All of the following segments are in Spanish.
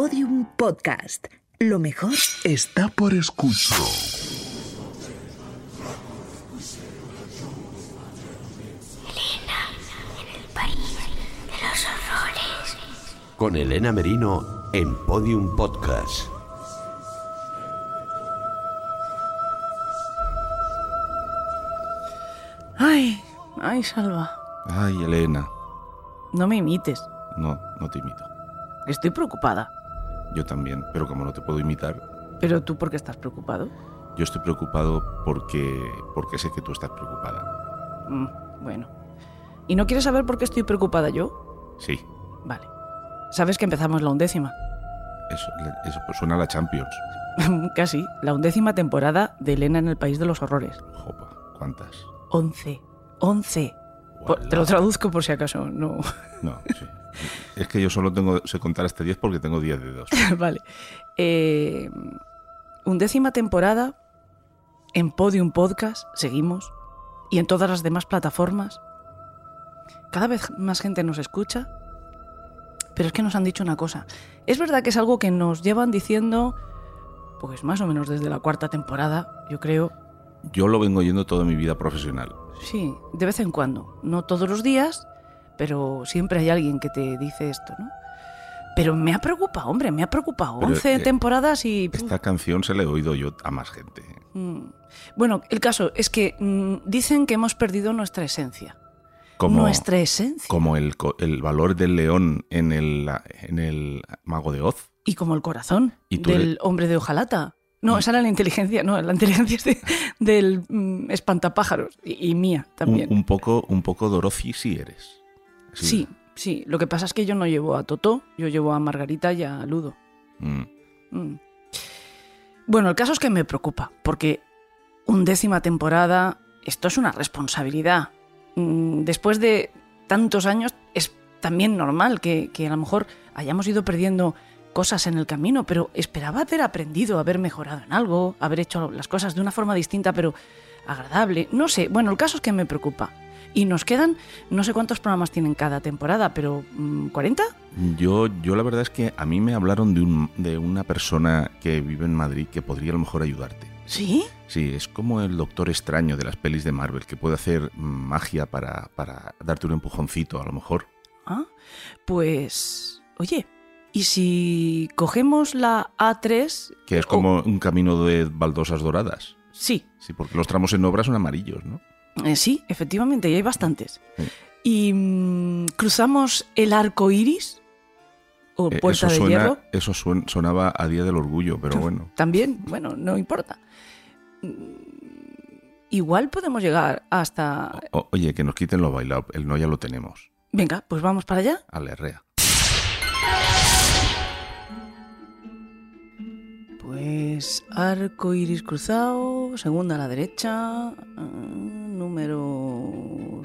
Podium Podcast. Lo mejor está por escuchar. Con Elena Merino en Podium Podcast. Ay, ay, Salva. Ay, Elena. No me imites. No, no te imito. Estoy preocupada. Yo también, pero como no te puedo imitar, Pero tú, ¿por qué estás preocupado? yo estoy preocupado porque, porque sé que tú estás preocupada. Mm, bueno. ¿Y no quieres saber por qué estoy preocupada yo? Sí, Vale. Sabes que empezamos la undécima. eso, eso pues suena a la Champions. Casi. La undécima temporada de Elena en el País de los Horrores. Jopa, ¿cuántas? Once. Once. Por- te lo traduzco por si acaso. No. No, sí. Es que yo solo tengo, sé contar hasta 10 porque tengo 10 dedos. vale. Eh, undécima temporada en Podium Podcast, seguimos, y en todas las demás plataformas. Cada vez más gente nos escucha, pero es que nos han dicho una cosa. Es verdad que es algo que nos llevan diciendo, pues más o menos desde la cuarta temporada, yo creo. Yo lo vengo oyendo toda mi vida profesional. Sí, de vez en cuando. No todos los días, pero siempre hay alguien que te dice esto, ¿no? Pero me ha preocupado, hombre, me ha preocupado. Pero, 11 eh, temporadas y... Esta canción se la he oído yo a más gente. Mm. Bueno, el caso es que mm, dicen que hemos perdido nuestra esencia. Como, nuestra esencia. como el, el valor del león en el, en el Mago de Oz. Y como el corazón ¿Y tú del eres- hombre de hojalata. No, esa era la inteligencia, no, la inteligencia es de- del mm, espantapájaros y, y mía también. un poco, un poco Dorothy sí eres. Sí, sí. Lo que pasa es que yo no llevo a Totó, yo llevo a Margarita y a Ludo. Mm. Mm. Bueno, el caso es que me preocupa, porque undécima temporada, esto es una responsabilidad. Después de tantos años, es también normal que, que a lo mejor hayamos ido perdiendo cosas en el camino, pero esperaba haber aprendido, haber mejorado en algo, haber hecho las cosas de una forma distinta, pero agradable. No sé, bueno, el caso es que me preocupa. Y nos quedan, no sé cuántos programas tienen cada temporada, pero mm, ¿40? Yo, yo la verdad es que a mí me hablaron de, un, de una persona que vive en Madrid que podría a lo mejor ayudarte. ¿Sí? Sí, es como el doctor extraño de las pelis de Marvel, que puede hacer mm, magia para, para darte un empujoncito a lo mejor. Ah, pues, oye, ¿y si cogemos la A3? Que es o- como un camino de baldosas doradas. sí, Sí, porque los tramos en obra son amarillos, ¿no? eh, sí, efectivamente, y hay bastantes. Sí. ¿Y mm, cruzamos el arco iris? ¿O Eh, puerta eso de suena, hierro? eso suen- sonaba a Día del Orgullo, pero bueno. También, bueno, no importa. Mm, Igual podemos llegar hasta... O- oye, que nos quiten lo bailado, el no ya lo tenemos. Venga, pues vamos para allá. A la herrea. Pues arco iris cruzado, segunda a la derecha, ah, número...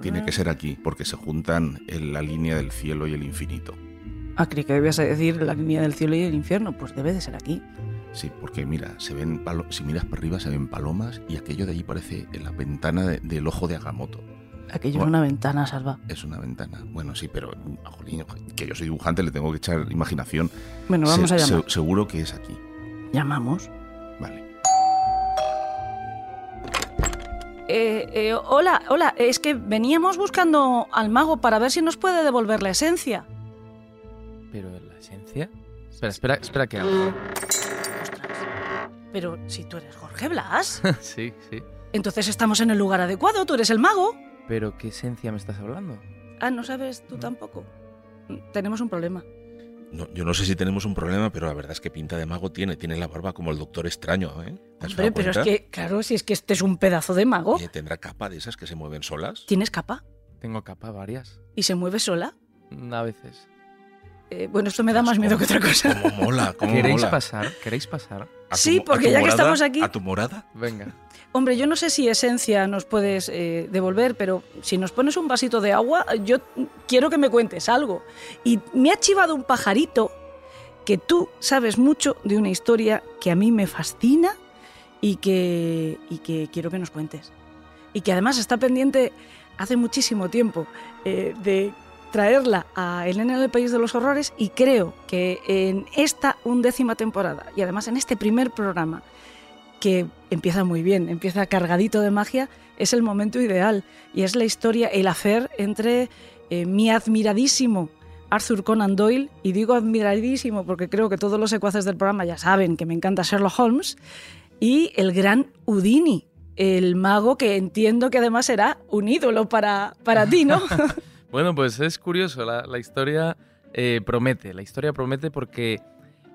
Tiene que ser aquí, porque se juntan en la línea del cielo y el infinito. Ah, creí que debías decir la línea del cielo y el infierno. Pues debe de ser aquí. Sí, porque mira, se ven palo- si miras para arriba se ven palomas y aquello de allí parece en la ventana de- del ojo de Agamotto. Aquello es Bueno. una ventana, Salva. Es una ventana. Bueno, sí, pero jolín, que yo soy dibujante, le tengo que echar imaginación. Bueno, vamos Se- a llamar. se- seguro que es aquí. Llamamos. Vale. Eh, eh, hola, hola. Es que veníamos buscando al mago para ver si nos puede devolver la esencia. Pero la esencia. Espera, espera, espera que hago. Ostras. Pero si tú eres Jorge Blas, sí, sí. entonces estamos en el lugar adecuado. Tú eres el mago. Pero ¿qué esencia me estás hablando? Ah, no sabes tú tampoco. Tenemos un problema. No, yo no sé si tenemos un problema, pero la verdad es que pinta de mago tiene. Tiene la barba como el doctor extraño, ¿eh? ¿Te has Hombre, pero es que, claro, si es que este es un pedazo de mago. Oye, ¿Tendrá capa de esas que se mueven solas? ¿Tienes capa? Tengo capa varias. ¿Y se mueve sola? A veces. Eh, bueno, esto me da más miedo que otra cosa. ¿Cómo mola? ¿Cómo ¿Queréis mola? pasar? ¿Queréis pasar? ¿A tu Sí, porque ya que estamos aquí- ¿A tu morada? Venga. Hombre, yo no sé si esencia nos puedes eh, devolver, pero si nos pones un vasito de agua, yo quiero que me cuentes algo. Y me ha chivado un pajarito que tú sabes mucho de una historia que a mí me fascina y que, y que quiero que nos cuentes. Y que además está pendiente hace muchísimo tiempo eh, de traerla a Elena en el País de los Horrores y creo que en esta undécima temporada y además en este primer programa que empieza muy bien, empieza cargadito de magia, es el momento ideal y es la historia, el hacer entre eh, mi admiradísimo Arthur Conan Doyle, y digo admiradísimo porque creo que todos los secuaces del programa ya saben que me encanta Sherlock Holmes, y el gran Houdini, el mago que entiendo que además será un ídolo para, para ti, ¿no? Bueno, pues es curioso, la, la historia eh, promete, la historia promete porque,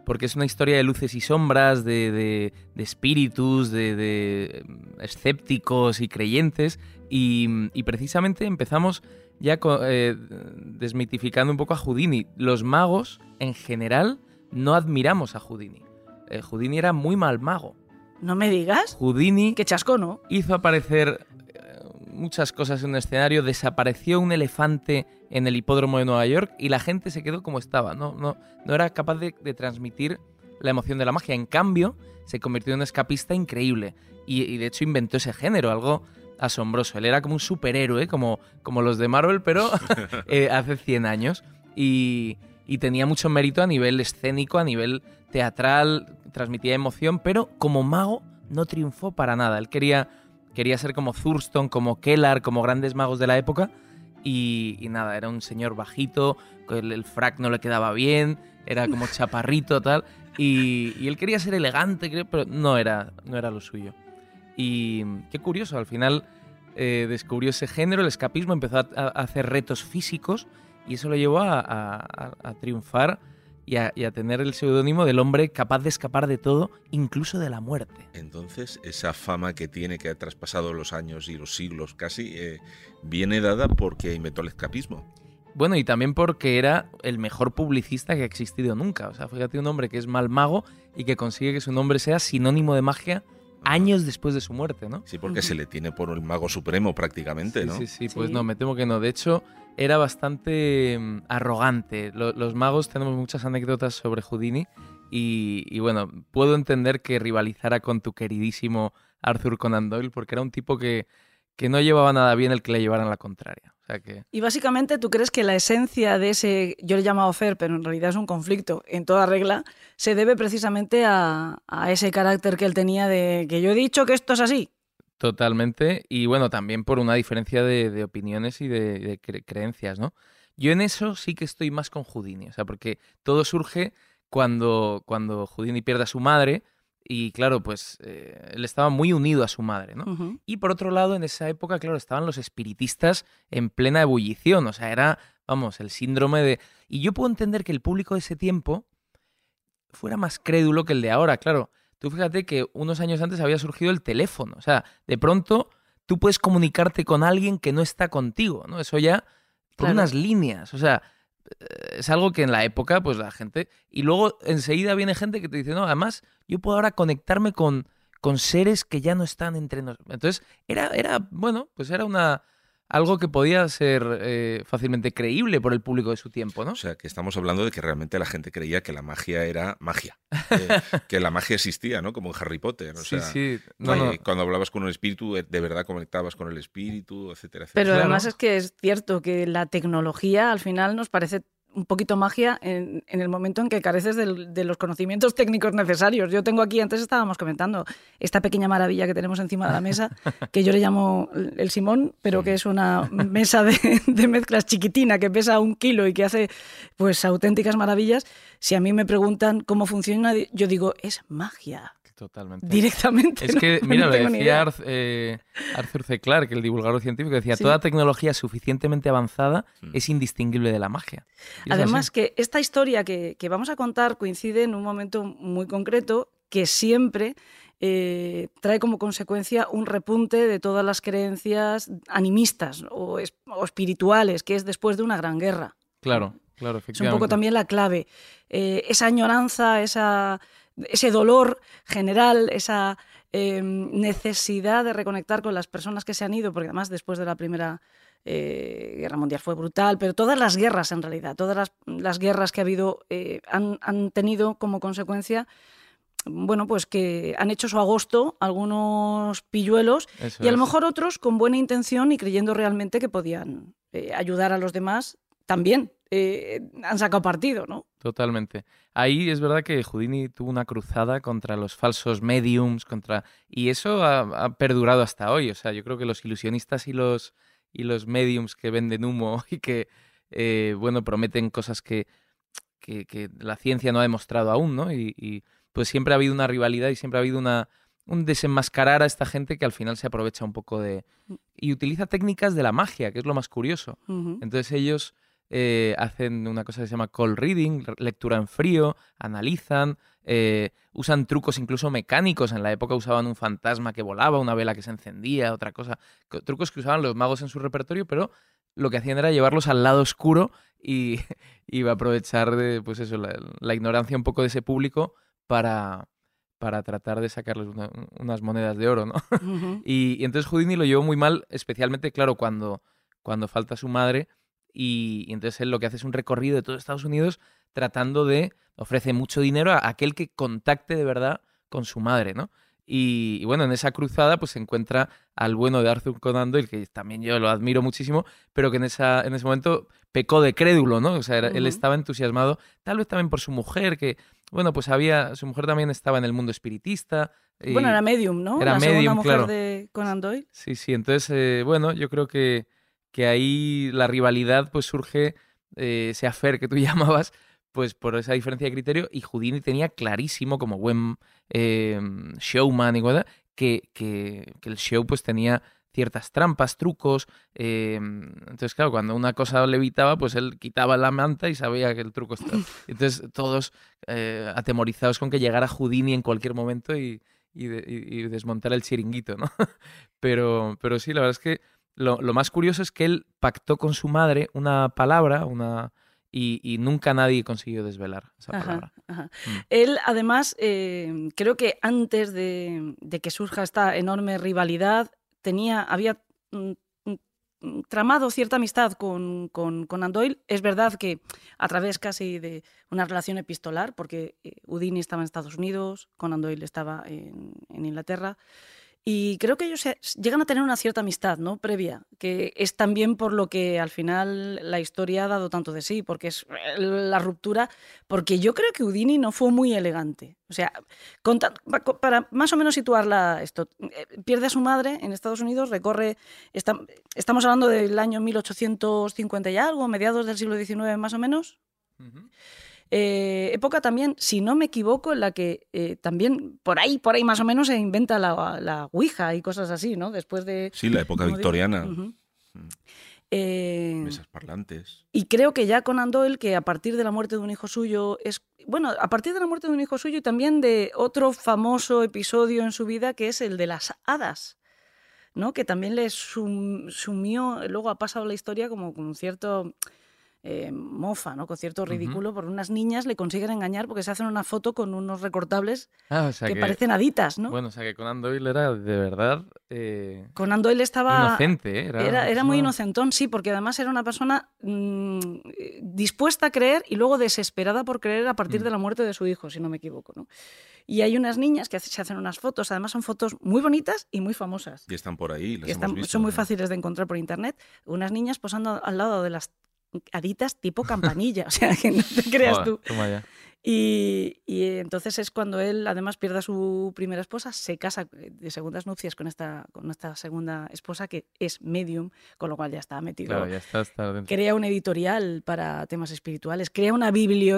porque es una historia de luces y sombras, de, de- de espíritus, de, de, mm, escépticos y creyentes, y, y precisamente empezamos ya eh, desmitificando un poco a Houdini. Los magos, en general, no admiramos a Houdini. Eh, Houdini era muy mal mago. no me digas. Houdini Qué chasco, ¿no? hizo aparecer muchas cosas en un escenario, desapareció un elefante en el hipódromo de Nueva York y la gente se quedó como estaba. No, no, no era capaz de, de transmitir la emoción de la magia. En cambio, se convirtió en un escapista increíble y, y de hecho inventó ese género, algo asombroso. Él era como un superhéroe, como, como los de Marvel, pero eh, hace 100 años. Y, y tenía mucho mérito a nivel escénico, a nivel teatral, transmitía emoción, pero como mago no triunfó para nada. Él quería, quería ser como Thurston, como Kellar, como grandes magos de la época. Y, y nada, era un señor bajito, el, el frac no le quedaba bien, era como chaparrito, tal. Y, y él quería ser elegante, creo, pero no era, no era lo suyo. Y qué curioso, al final eh, descubrió ese género, el escapismo, empezó a, a hacer retos físicos y eso lo llevó a, a- a- a triunfar y a, y a tener el seudónimo del hombre capaz de escapar de todo, incluso de la muerte. Entonces, esa fama que tiene, que ha traspasado los años y los siglos casi, eh, viene dada porque inventó el escapismo. Bueno, y también porque era el mejor publicista que ha existido nunca. O sea, fíjate un hombre que es mal mago y que consigue que su nombre sea sinónimo de magia años después de su muerte, ¿no? Sí, porque se le tiene por el mago supremo prácticamente, Sí, ¿no? sí, sí, pues Sí. no, me temo que no. De hecho, era bastante mm, arrogante. Lo- los magos tenemos muchas anécdotas sobre Houdini y, y bueno, puedo entender que rivalizara con tu queridísimo Arthur Conan Doyle porque era un tipo que, que no llevaba nada bien el que le llevaran la contraria. O sea que... Y básicamente tú crees que la esencia de ese, yo le he llamado Fer, pero en realidad es un conflicto en toda regla, se debe precisamente a, a ese carácter que él tenía de que yo he dicho que esto es así. Totalmente. Y bueno, también por una diferencia de, de opiniones y de, de cre- creencias, ¿no? Yo en eso sí que estoy más con Houdini, o sea, porque todo surge cuando, cuando Houdini pierde a su madre y claro, pues eh, él estaba muy unido a su madre, ¿no? Y por otro lado, en esa época, claro, estaban los espiritistas en plena ebullición, o sea, era, vamos, el síndrome de... Y yo puedo entender que el público de ese tiempo fuera más crédulo que el de ahora, claro. Tú fíjate que unos años antes había surgido el teléfono, o sea, de pronto tú puedes comunicarte con alguien que no está contigo, ¿no? Eso ya por Claro. unas líneas, o sea, eh, es algo que en la época, pues la gente... Y luego enseguida viene gente que te dice, no, además, yo puedo ahora conectarme con, con seres que ya no están entre nosotros. Entonces, era, era, bueno, pues era una... Algo que podía ser eh, fácilmente creíble por el público de su tiempo, ¿no? O sea, que estamos hablando de que realmente la gente creía que la magia era magia, eh, que la magia existía, ¿no? Como en Harry Potter. O sí, sea, sí. No, que no. Cuando hablabas con un espíritu, eh, de verdad conectabas con el espíritu, etcétera, etcétera. Pero Claro. además es que es cierto que la tecnología al final nos parece un poquito magia en, en el momento en que careces de los conocimientos técnicos necesarios. Yo tengo aquí, antes estábamos comentando, esta pequeña maravilla que tenemos encima de la mesa, que yo le llamo el Simón, pero que es una mesa de, de mezclas chiquitina que pesa un kilo y que hace pues auténticas maravillas. Si a mí me preguntan cómo funciona, yo digo, es magia, Totalmente. directamente. Es no- que, no mira, lo decía. Arth- eh, Arthur C. Clarke, el divulgador científico, decía, Sí. toda tecnología suficientemente avanzada Mm. es indistinguible de la magia. Es Además así. que esta historia que, que vamos a contar coincide en un momento muy concreto que siempre eh, trae como consecuencia un repunte de todas las creencias animistas o, es- o espirituales, que es después de una gran guerra. Claro, claro, Es un poco también la clave. Eh, esa añoranza, esa, ese dolor general, esa eh, necesidad de reconectar con las personas que se han ido, porque además después de la Primera eh, Guerra Mundial fue brutal, pero todas las guerras en realidad, todas las, las guerras que ha habido eh, han, han tenido como consecuencia bueno, pues que han hecho su agosto algunos pilluelos Eso y a lo mejor otros con buena intención y creyendo realmente que podían ayudar a los demás también eh, han sacado partido, ¿no? Totalmente. Ahí es verdad que Houdini tuvo una cruzada contra los falsos mediums, contra y eso ha, ha perdurado hasta hoy. O sea, yo creo que los ilusionistas y los y los mediums que venden humo y que eh, bueno prometen cosas que, que, que la ciencia no ha demostrado aún, ¿no? Y, y, pues siempre ha habido una rivalidad y siempre ha habido una un desenmascarar a esta gente que al final se aprovecha un poco de y utiliza técnicas de la magia, que es lo más curioso. Entonces ellos eh, hacen una cosa que se llama call reading, re- lectura en frío, analizan, eh, usan trucos incluso mecánicos. En la época usaban un fantasma que volaba, una vela que se encendía, otra cosa. co- Trucos que usaban los magos en su repertorio, pero lo que hacían era llevarlos al lado oscuro y, y aprovechar de, pues eso, la, la ignorancia un poco de ese público para, para tratar de sacarles una- unas monedas de oro, ¿no? Y entonces Houdini lo llevó muy mal, especialmente, claro, cuando, cuando falta su madre. Y, y entonces él lo que hace es un recorrido de todo Estados Unidos tratando de ofrece mucho dinero a aquel que contacte de verdad con su madre, ¿no? Y, y bueno, en esa cruzada pues se encuentra al bueno de Arthur Conan Doyle, que también yo lo admiro muchísimo, pero que en, esa, en ese momento pecó de crédulo, ¿no? O sea, era- él estaba entusiasmado, tal vez también por su mujer, que, bueno, pues había, su mujer también estaba en el mundo espiritista. y- Bueno, era medium, ¿no? era la medium, mujer claro. de Conan Doyle. Sí, sí. Entonces, eh, bueno, yo creo que, que ahí la rivalidad pues surge, eh, ese affair que tú llamabas, pues por esa diferencia de criterio. Y Houdini tenía clarísimo, como buen eh, showman y cosas, que, que, que el show pues tenía ciertas trampas, trucos. eh, entonces, claro, cuando una cosa levitaba, pues él quitaba la manta y sabía que el truco estaba. Entonces, todos eh, atemorizados con que llegara Houdini en cualquier momento y, y, de- y- y desmontar el chiringuito, ¿no? Pero, pero sí, la verdad es que lo, lo más curioso es que él pactó con su madre una palabra, una y, y nunca nadie consiguió desvelar esa Ajá, palabra. ajá. Mm. Él, además, eh, creo que antes de, de que surja esta enorme rivalidad, tenía, había mm, mm, tramado cierta amistad con, con Conan Doyle. Es verdad que a través casi de una relación epistolar, porque eh, Houdini estaba en Estados Unidos, Conan Doyle estaba en, en Inglaterra. Y creo que ellos llegan a tener una cierta amistad, ¿no? Previa, que es también por lo que al final la historia ha dado tanto de sí, porque es eh, la ruptura, porque yo creo que Houdini no fue muy elegante. O sea, conta- pa- co- para más o menos situarla esto, eh, pierde a su madre en Estados Unidos, recorre, estamos hablando del año 1850 y algo, mediados del siglo XIX más o menos, Ujú. Eh, época también, si no me equivoco, en la que eh, también por ahí, por ahí más o menos se inventa la, la Ouija y cosas así, ¿no? Después de... Sí, la época victoriana. Mm. Eh, Mesas parlantes. y creo que ya Conan Doyle, que a partir de la muerte de un hijo suyo, es. Bueno, a partir de la muerte de un hijo suyo y también de otro famoso episodio en su vida, que es el de las hadas, ¿no? Que también le sum- sumió, luego ha pasado la historia como con cierto. Eh, mofa, ¿no? Con cierto ridículo, por unas niñas le consiguen engañar porque se hacen una foto con unos recortables Ah, o sea que, que, parecen haditas, ¿no? Bueno, o sea que Conan Doyle era de verdad eh, Conan Doyle estaba inocente, ¿eh? Era, Era, era muy inocentón, sí, porque además era una persona mm, eh, dispuesta a creer y luego desesperada por creer a partir Mm. de la muerte de su hijo, si no me equivoco. ¿no? Y hay unas niñas que se hacen unas fotos, además son fotos muy bonitas y muy famosas. Y están por ahí. Las están- hemos visto, son muy ¿no? fáciles de encontrar por internet. Unas niñas posando al lado de las haditas tipo campanilla, o sea, que no te creas Joder, tú. toma ya. Y, y entonces es cuando él además pierde a su primera esposa, se casa de segundas nupcias con esta, con esta segunda esposa que es medium, con lo cual ya está metido. Claro, ya está, está dentro. Crea un editorial para temas espirituales, crea una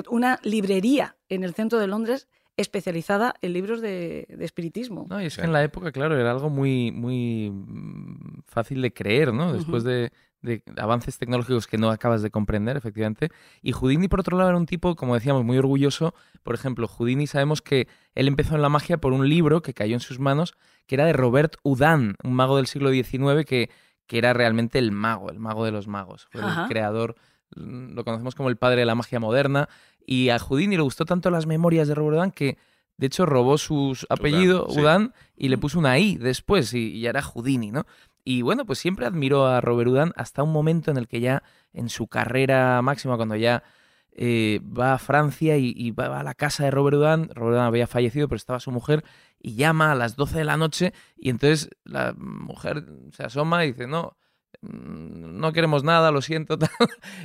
una librería en el centro de Londres especializada en libros de, de espiritismo. No, y es que en la época, claro, era algo muy, muy mm, fácil de creer, ¿no? Después de, de avances tecnológicos que no acabas de comprender, efectivamente. Y Houdini, por otro lado, era un tipo, como decíamos, muy orgulloso. Por ejemplo, Houdini sabemos que él empezó en la magia por un libro que cayó en sus manos, que era de Robert Houdin, un mago del siglo XIX que, que era realmente el mago, el mago de los magos. Fue Ajá. el creador, mm, lo conocemos como el padre de la magia moderna. Y a Houdini le gustó tanto las memorias de Robert Houdin que, de hecho, robó su apellido, sí. Houdin, y le puso una I después, y, y ya era Houdini, ¿no? Y bueno, pues siempre admiró a Robert Houdin hasta un momento en el que ya en su carrera máxima, cuando ya eh, va a Francia y, y va a la casa de Robert Houdin, Robert Houdin había fallecido, pero estaba su mujer, y llama a las 12 de la noche, y entonces la mujer se asoma y dice, no, mm, no queremos nada, lo siento. tal.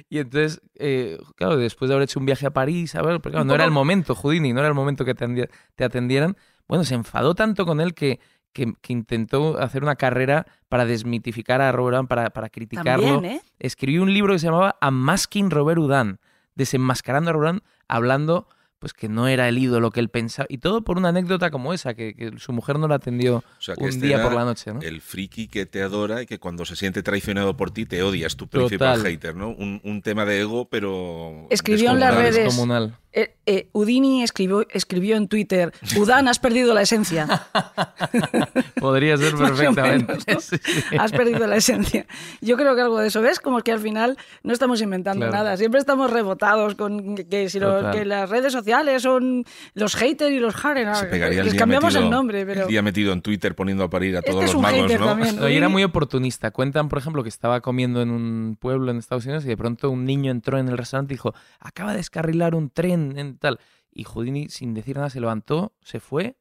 y entonces, eh, claro, después de haber hecho un viaje a París, a ver, pero claro, no era el momento, Houdini, no era el momento que te atendieran. Bueno, se enfadó tanto con él que, que, que intentó hacer una carrera para desmitificar a Robert Houdin, para, para criticarlo. También, ¿eh? Escribió un libro que se llamaba Unmasking Robert Houdin, desenmascarando a Robert Houdin, hablando pues que no era el ídolo que él pensaba. Y todo por una anécdota como esa, que, que su mujer no la atendió O sea, que un este día por la noche, ¿no? El friki que te adora y que cuando se siente traicionado por ti te odia, es tu principal Total. hater, ¿no? Un, un tema de ego, pero. Escribió en las redes- Descomunal. Eh, eh, Udini escribió, escribió en Twitter, Udan, has perdido la esencia. Podría ser perfectamente. menos, ¿no? Sí, sí. Has perdido la esencia. Yo creo que algo de eso, ¿ves? Como que al final no estamos inventando Claro. nada, siempre estamos rebotados con que, si lo- Total. que las redes sociales son los haters y los pegaría el Les día cambiamos metido, el nombre, pero... El día metido en Twitter poniendo a parir a Este todos es los un magos, hater ¿no? también. No, y era muy oportunista. Cuentan, por ejemplo, que estaba comiendo en un pueblo en Estados Unidos y de pronto un niño entró en el restaurante y dijo, acaba de descarrilar un tren Y Houdini, sin decir nada, se levantó, se fue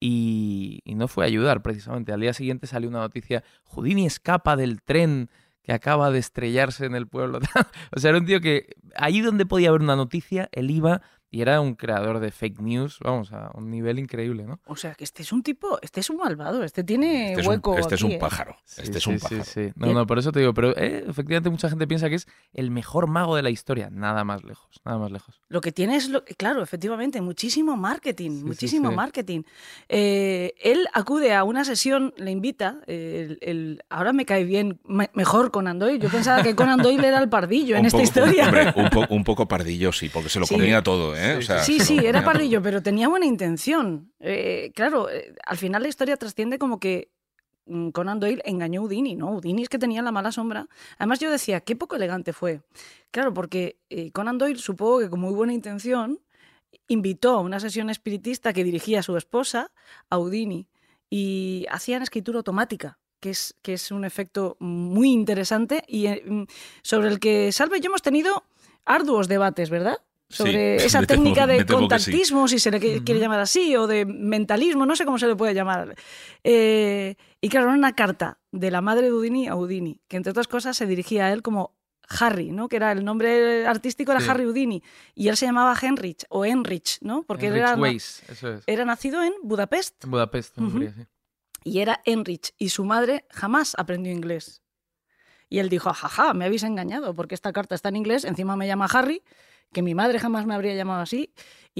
y, y no fue a ayudar precisamente. Al día siguiente salió una noticia, Houdini escapa del tren que acaba de estrellarse en el pueblo. o sea, era un tío que ahí donde podía haber una noticia, él iba y era un creador de fake news, vamos, a un nivel increíble, ¿no? O sea, que este es un tipo, este es un malvado, este tiene Este es un, hueco este es un ¿eh? pájaro. Sí, este es un sí, pájaro. sí. No, no, por eso te digo, pero eh, efectivamente mucha gente piensa que es el mejor mago de la historia. Nada más lejos, nada más lejos. Lo que tiene es, lo, claro, efectivamente, muchísimo marketing, Sí, muchísimo sí, sí. marketing. Eh, él acude a una sesión, le invita, eh, el, el- ahora me cae bien, me- mejor Conan Doyle. Yo pensaba que Conan Doyle era el pardillo en esta historia. hombre, un, po- un poco pardillo, sí, porque se lo Sí. comía todo, ¿eh? O sea, Sí, sí, era pardillo, pero tenía buena intención. Eh, claro, eh, al final la historia trasciende como que mm, Conan Doyle engañó a Houdini, ¿no? Houdini es que tenía la mala sombra. Además yo decía, qué poco elegante fue. Claro, porque Conan Doyle supongo que con muy buena intención invitó a una sesión espiritista que dirigía a su esposa, a Houdini, y hacían escritura automática. Que es, que es un efecto muy interesante y mm, sobre el que Salve yo hemos tenido arduos debates, ¿verdad? Sobre Sí, esa temo- técnica de que sí. contactismo, si se le qui- quiere llamar así, o de mentalismo, no sé cómo se le puede llamar. Eh, y claro, era una carta de la madre de Houdini a Houdini, que entre otras cosas se dirigía a él como Harry, ¿no? que era el nombre artístico era Sí. Harry Houdini, y él se llamaba Henrich o Enrich, ¿no? porque él Enrich era, Weiss, eso es. era nacido en Budapest En Budapest, en Ujú. Hungría, sí. y era Enrich, y su madre jamás aprendió inglés. Y él dijo, jaja, me habéis engañado, porque esta carta está en inglés, encima me llama Harry, que mi madre jamás me habría llamado así,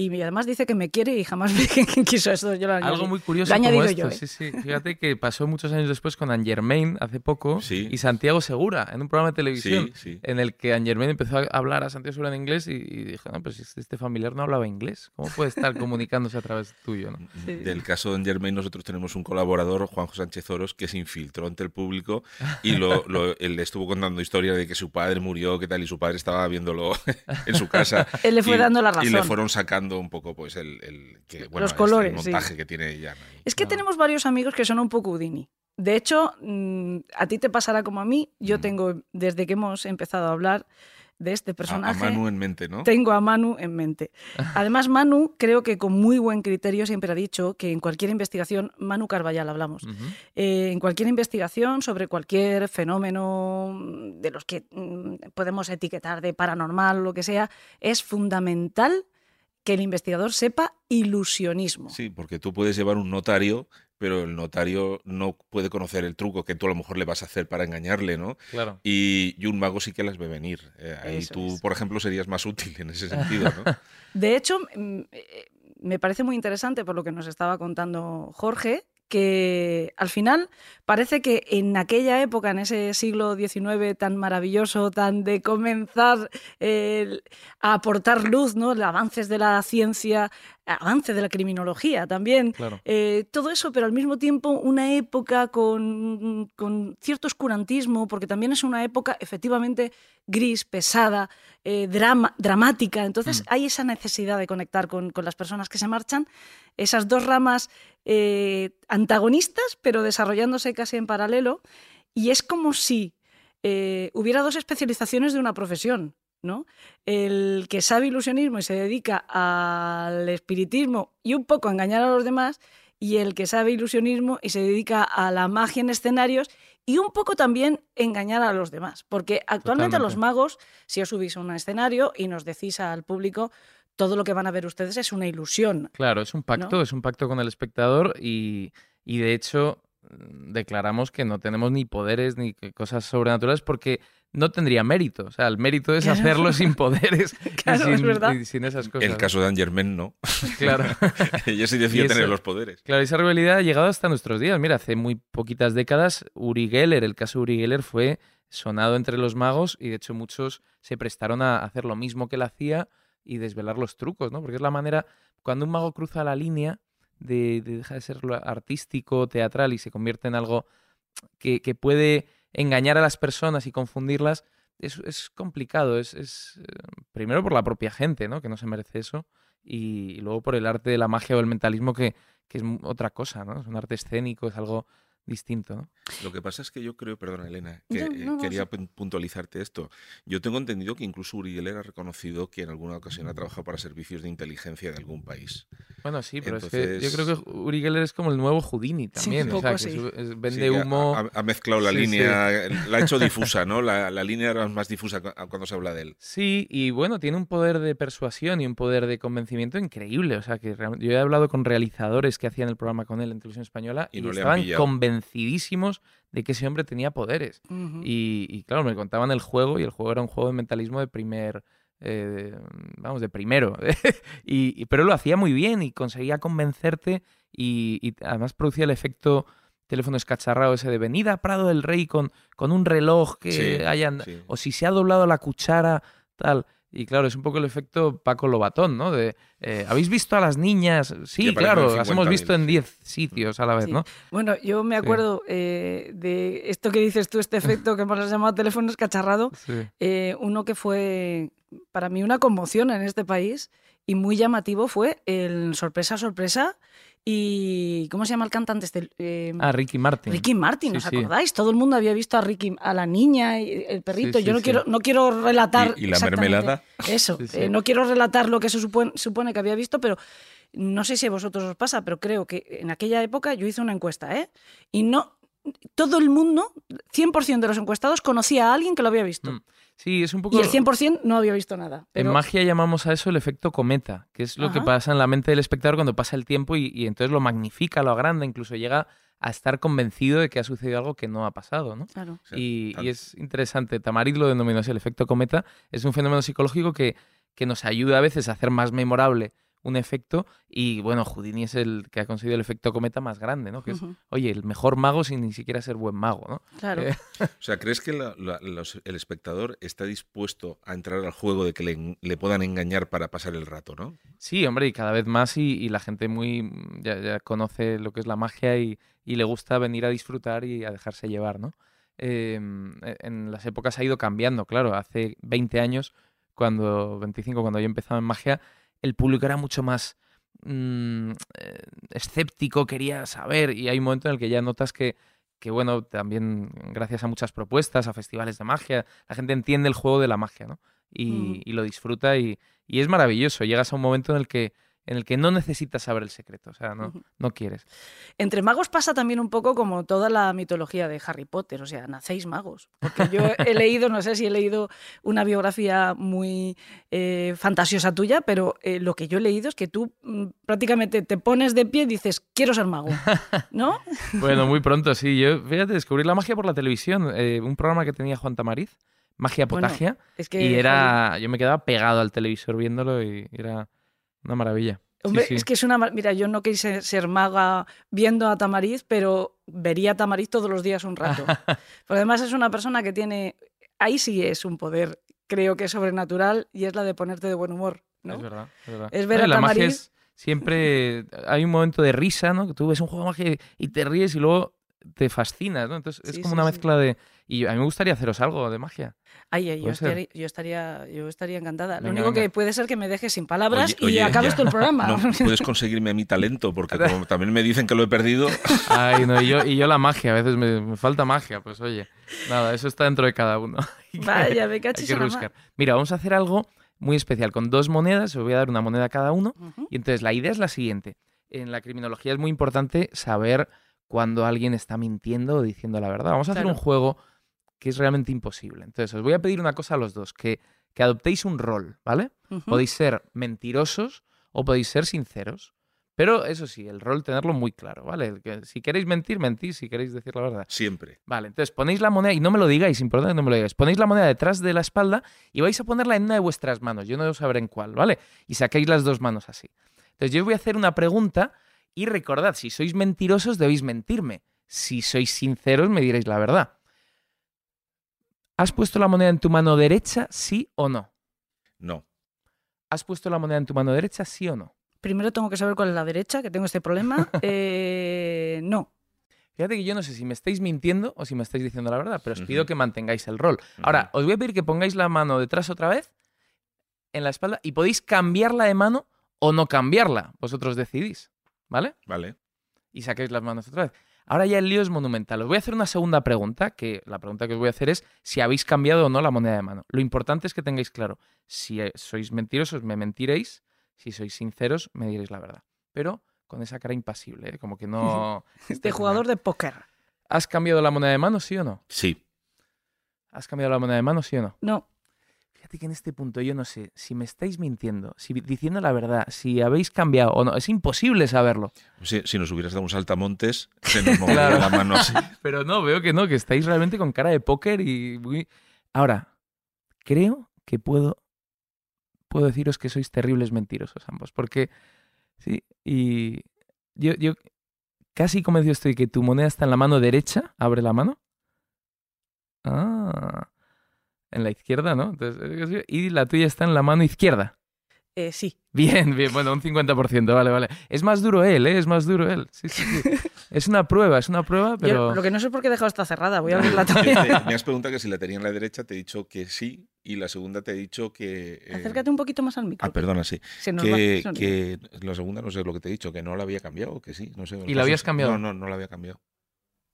y además dice que me quiere y jamás me quiso esto. Yo lo Algo añadí. muy curioso Lo he como añadido esto, yo, ¿eh? sí, sí. Fíjate que pasó muchos años después con Anne Germain, hace poco, Sí. y Santiago Segura, en un programa de televisión, Sí, sí. en el que Anne Germain empezó a hablar a Santiago Segura en inglés y, y dijo, no, pues este familiar no hablaba inglés, ¿cómo puede estar comunicándose a través tuyo? ¿no? Sí. Del caso de Germain, nosotros tenemos un colaborador, Juanjo Sánchez Oros, que se infiltró ante el público y lo, lo- él le estuvo contando historias de que su padre murió, qué tal, y su padre estaba viéndolo en su casa. Él le fue Y- dando la Y le razón. fueron sacando un poco pues el, el- que, bueno, Los este colores, montaje sí. que tiene. ¿no? Es que Claro. tenemos varios amigos que son un poco Houdini. De hecho, mm, a ti te pasará como a mí. Yo Mm. tengo, desde que hemos empezado a hablar de este personaje, A, Manu en mente, ¿no? tengo a Manu en mente. Además, Manu creo que con muy buen criterio siempre ha dicho que en cualquier investigación, Manu Carballal hablamos, eh, en cualquier investigación sobre cualquier fenómeno mm, de los que podemos etiquetar de paranormal o lo que sea, es fundamental que el investigador sepa ilusionismo. Sí, porque tú puedes llevar un notario, pero el notario no puede conocer el truco que tú a lo mejor le vas a hacer para engañarle, ¿no? Claro. Y, y un mago sí que las ve venir. Eh, ahí Eso tú, es. por ejemplo, serías más útil en ese sentido, ¿no? De hecho, mm, eh, me parece muy interesante por lo que nos estaba contando Jorge, que al final parece que en aquella época, en ese siglo XIX tan maravilloso, tan de comenzar eh, a aportar luz, ¿no? Los avances de la ciencia, avances de la criminología también, Claro. eh, todo eso, pero al mismo tiempo una época con, con cierto oscurantismo, porque también es una época efectivamente gris, pesada, eh, drama, dramática. Entonces Mm. hay esa necesidad de conectar con, con las personas que se marchan, esas dos ramas eh, antagonistas, pero desarrollándose casi en paralelo, y es como si eh, hubiera dos especializaciones de una profesión. ¿no? El que sabe ilusionismo y se dedica al espiritismo y un poco a engañar a los demás, y el que sabe ilusionismo y se dedica a la magia en escenarios y un poco también engañar a los demás. Porque actualmente los magos, si os subís a un escenario y nos decís al público, todo lo que van a ver ustedes es una ilusión. Claro, es un pacto, es un pacto con el espectador y, y de hecho mm, declaramos que no tenemos ni poderes ni cosas sobrenaturales porque no tendría mérito. O sea, el mérito es Claro. hacerlo sin poderes Claro, y, es sin, verdad. y sin esas cosas. El caso de Angermen no. Claro. Ella sí decía tener los poderes. Claro, esa rivalidad ha llegado hasta nuestros días. Mira, hace muy poquitas décadas, Uri Geller, el caso de Uri Geller fue sonado entre los magos y de hecho muchos se prestaron a hacer lo mismo que él hacía y desvelar los trucos, ¿no? Porque es la manera, cuando un mago cruza la línea de, de dejar de ser artístico, teatral y se convierte en algo que, puede engañar a las personas y confundirlas, es, complicado. Es, eh, primero por la propia gente, ¿no? Que no se merece eso. Y, y luego por el arte de la magia o el mentalismo que, que es otra cosa, ¿no? Es un arte escénico, es algo distinto, ¿no? Lo que pasa es que yo creo, perdona Elena, que No, eh, no, quería puntualizarte esto. Yo tengo entendido que incluso Uri Geller ha reconocido que en alguna ocasión ha trabajado para servicios de inteligencia de algún país. Bueno, sí, pero es que yo creo que Uri Geller es como el nuevo Houdini también. o sea, que sí. su- es- Sí, vende humo. Ha, ha mezclado la Sí, sí. línea, la ha hecho difusa, ¿no? La, la línea era más difusa cu- cuando se habla de él. Sí, y bueno, tiene un poder de persuasión y un poder de convencimiento increíble. O sea, que realmente- yo he hablado con realizadores que hacían el programa con él en televisión española Y y, no le han estaban pillado. Convencidísimos de que ese hombre tenía poderes. Y, y, claro, me contaban el juego y el juego era un juego de mentalismo de primer, eh, vamos, de primero. y, y- pero lo hacía muy bien y conseguía convencerte y, y además producía el efecto teléfono escacharrado ese de venida a Prado del Rey con, con un reloj que Sí, hayan... sí. O si se ha doblado la cuchara, tal. Y claro, es un poco el efecto Paco Lobatón, ¿no? De, eh, ¿habéis visto a las niñas? Sí, claro, las hemos 50.000, visto en sí. 10 sitios a la vez, Sí. ¿no? Bueno, yo me Sí. acuerdo eh, de esto que dices tú, este efecto que hemos llamado teléfono escacharrado, Sí. eh, uno que fue para mí una conmoción en este país y muy llamativo fue el sorpresa, sorpresa y ¿cómo se llama el cantante este? Eh, Ah, Ricky Martin. Ricky Martin, ¿os sí. acordáis? Todo el mundo había visto a Ricky, a la niña y el perrito. Sí, Yo sí, no sí. quiero, no quiero relatar. Y- y la mermelada. Eso. Sí, sí. eh, no quiero relatar lo que se supone, supone que había visto, pero no sé si a vosotros os pasa, pero creo que en aquella época yo hice una encuesta, ¿eh? Y no. Todo el mundo, 100% de los encuestados, conocía a alguien que lo había visto. Mm. Sí, es un poco... Y el 100% no había visto nada. Pero En magia llamamos a eso el efecto cometa, que es lo que pasa en la mente del espectador cuando pasa el tiempo y, y entonces lo magnifica, lo agranda, incluso llega a estar convencido de que ha sucedido algo que no ha pasado, ¿no? Claro. Sí, Y, y es interesante, Tamarit lo denominó así, el efecto cometa, es un fenómeno psicológico que, que nos ayuda a veces a hacer más memorable un efecto y bueno, Houdini es el que ha conseguido el efecto cometa más grande, ¿no? Que es, oye, el mejor mago sin ni siquiera ser buen mago, ¿no? claro. Eh, O sea, ¿crees que la- la- los- el espectador está dispuesto a entrar al juego de que le, le puedan engañar para pasar el rato, no? Sí, hombre, y cada vez más y, y la gente muy ya, ya conoce lo que es la magia y, y le gusta venir a disfrutar y a dejarse llevar, ¿no? Eh, en las épocas ha ido cambiando, claro. Hace 20 años, cuando 25, cuando yo empezaba en magia, el público era mucho más mm, eh, escéptico, quería saber y hay un momento en el que ya notas que que bueno, también gracias a muchas propuestas, a festivales de magia, la gente entiende el juego de la magia, ¿no? Y, Mm. y lo disfruta y, y es maravilloso. Llegas a un momento en el que en el que no necesitas saber el secreto, o sea, no, no quieres. Entre magos pasa también un poco como toda la mitología de Harry Potter, o sea, nacéis magos. Porque yo he leído, no sé si he leído una biografía muy eh, fantasiosa tuya, pero eh, lo que yo he leído es que tú mm, prácticamente te pones de pie y dices, quiero ser mago, ¿no? Bueno, muy pronto, sí. Yo, fíjate, descubrí la magia por la televisión, eh, un programa que tenía Juan Tamariz, Magia Bueno, Potagia, Es que, y era, yo me quedaba pegado al televisor viéndolo y era una maravilla. Hombre, sí. es que es una... Mira, yo no quise ser maga viendo a Tamariz, pero vería a Tamariz todos los días un rato. Pero además es una persona que tiene... Ahí sí es un poder, creo que es sobrenatural, y es la de ponerte de buen humor, ¿no? Es verdad, es verdad. Es ver No, a Tamariz- es siempre hay un momento de risa, ¿no? Que tú ves un juego de magia y te ríes y luego te fascinas, ¿no? Entonces es Sí, como una mezcla de y a mí me gustaría haceros algo de magia. Ay, ay, yo, estaría, yo, estaría, yo estaría encantada. Lo Venga, único que puede ser que me dejes sin palabras Oye, y oye, acabes ya. tú el programa. No, puedes conseguirme a mi talento, porque como también me dicen que lo he perdido, Ay, no, y yo, y yo la magia, a veces me, me falta magia, pues oye, nada, eso está dentro de cada uno. Que- Vaya, me cachis. Mira, vamos a hacer algo muy especial con dos monedas, os voy a dar una moneda a cada uno y entonces la idea es la siguiente. en la criminología es muy importante saber cuando alguien está mintiendo o diciendo la verdad. Vamos a hacer un juego que es realmente imposible. Entonces, os voy a pedir una cosa a los dos, que, que adoptéis un rol, ¿vale? Podéis ser mentirosos o podéis ser sinceros. Pero eso sí, el rol tenerlo muy claro, ¿vale? Que si queréis mentir, mentís, si queréis decir la verdad. Siempre. Vale, entonces ponéis la moneda, y no me lo digáis, importante que no me lo digáis, ponéis la moneda detrás de la espalda y vais a ponerla en una de vuestras manos, yo no sabré en cuál, ¿vale? Y sacáis las dos manos así. Entonces yo os voy a hacer una pregunta y recordad, si sois mentirosos debéis mentirme, si sois sinceros me diréis la verdad. ¿Has puesto la moneda en tu mano derecha, sí o no? No. ¿Has puesto la moneda en tu mano derecha, sí o no? Primero tengo que saber cuál es la derecha, que tengo este problema. Eh, no. Fíjate que yo no sé si me estáis mintiendo o si me estáis diciendo la verdad, pero os pido que mantengáis el rol. Ahora, os voy a pedir que pongáis la mano detrás otra vez, en la espalda, y podéis cambiarla de mano o no cambiarla. Vosotros decidís, ¿vale? Vale. Y saquéis las manos otra vez. Ahora ya el lío es monumental. Os voy a hacer una segunda pregunta, que la pregunta que os voy a hacer es si habéis cambiado o no la moneda de mano. Lo importante es que tengáis claro, si eh, sois mentirosos, me mentiréis, si sois sinceros, me diréis la verdad. Pero con esa cara impasible, ¿eh? como que no... De jugador de póker. ¿Has cambiado la moneda de mano, sí o no? Sí. ¿Has cambiado la moneda de mano, sí o no? No. Fíjate que en este punto yo no sé si me estáis mintiendo, si diciendo la verdad, si habéis cambiado o no. Es imposible saberlo. Si, si nos hubieras dado un saltamontes, se nos movería Claro. la mano así. Pero no, veo que no, que estáis realmente con cara de póker y muy... Ahora, creo que puedo, puedo deciros que sois terribles mentirosos ambos, porque sí, y yo, yo casi convencido estoy que tu moneda está en la mano derecha, abre la mano. Ah, en la izquierda, ¿no? Entonces, y la tuya está en la mano izquierda. Eh, sí. Bien, bien, bueno, un 50%, vale, vale. Es más duro él, ¿eh? Es más duro él. Sí, sí, sí. Es una prueba, es una prueba, Yo pero... lo que no sé por qué he dejado esta cerrada. Voy a abrirla todavía. me has preguntado que si la tenía en la derecha, te he dicho que sí, y la segunda te he dicho que... eh, Acércate un poquito más al micro. Ah, perdona, sí. Se nos va Que, que la segunda no sé lo que te he dicho, que no la había cambiado, que sí, no sé. ¿Y la habías cambiado? No, no, no la había cambiado.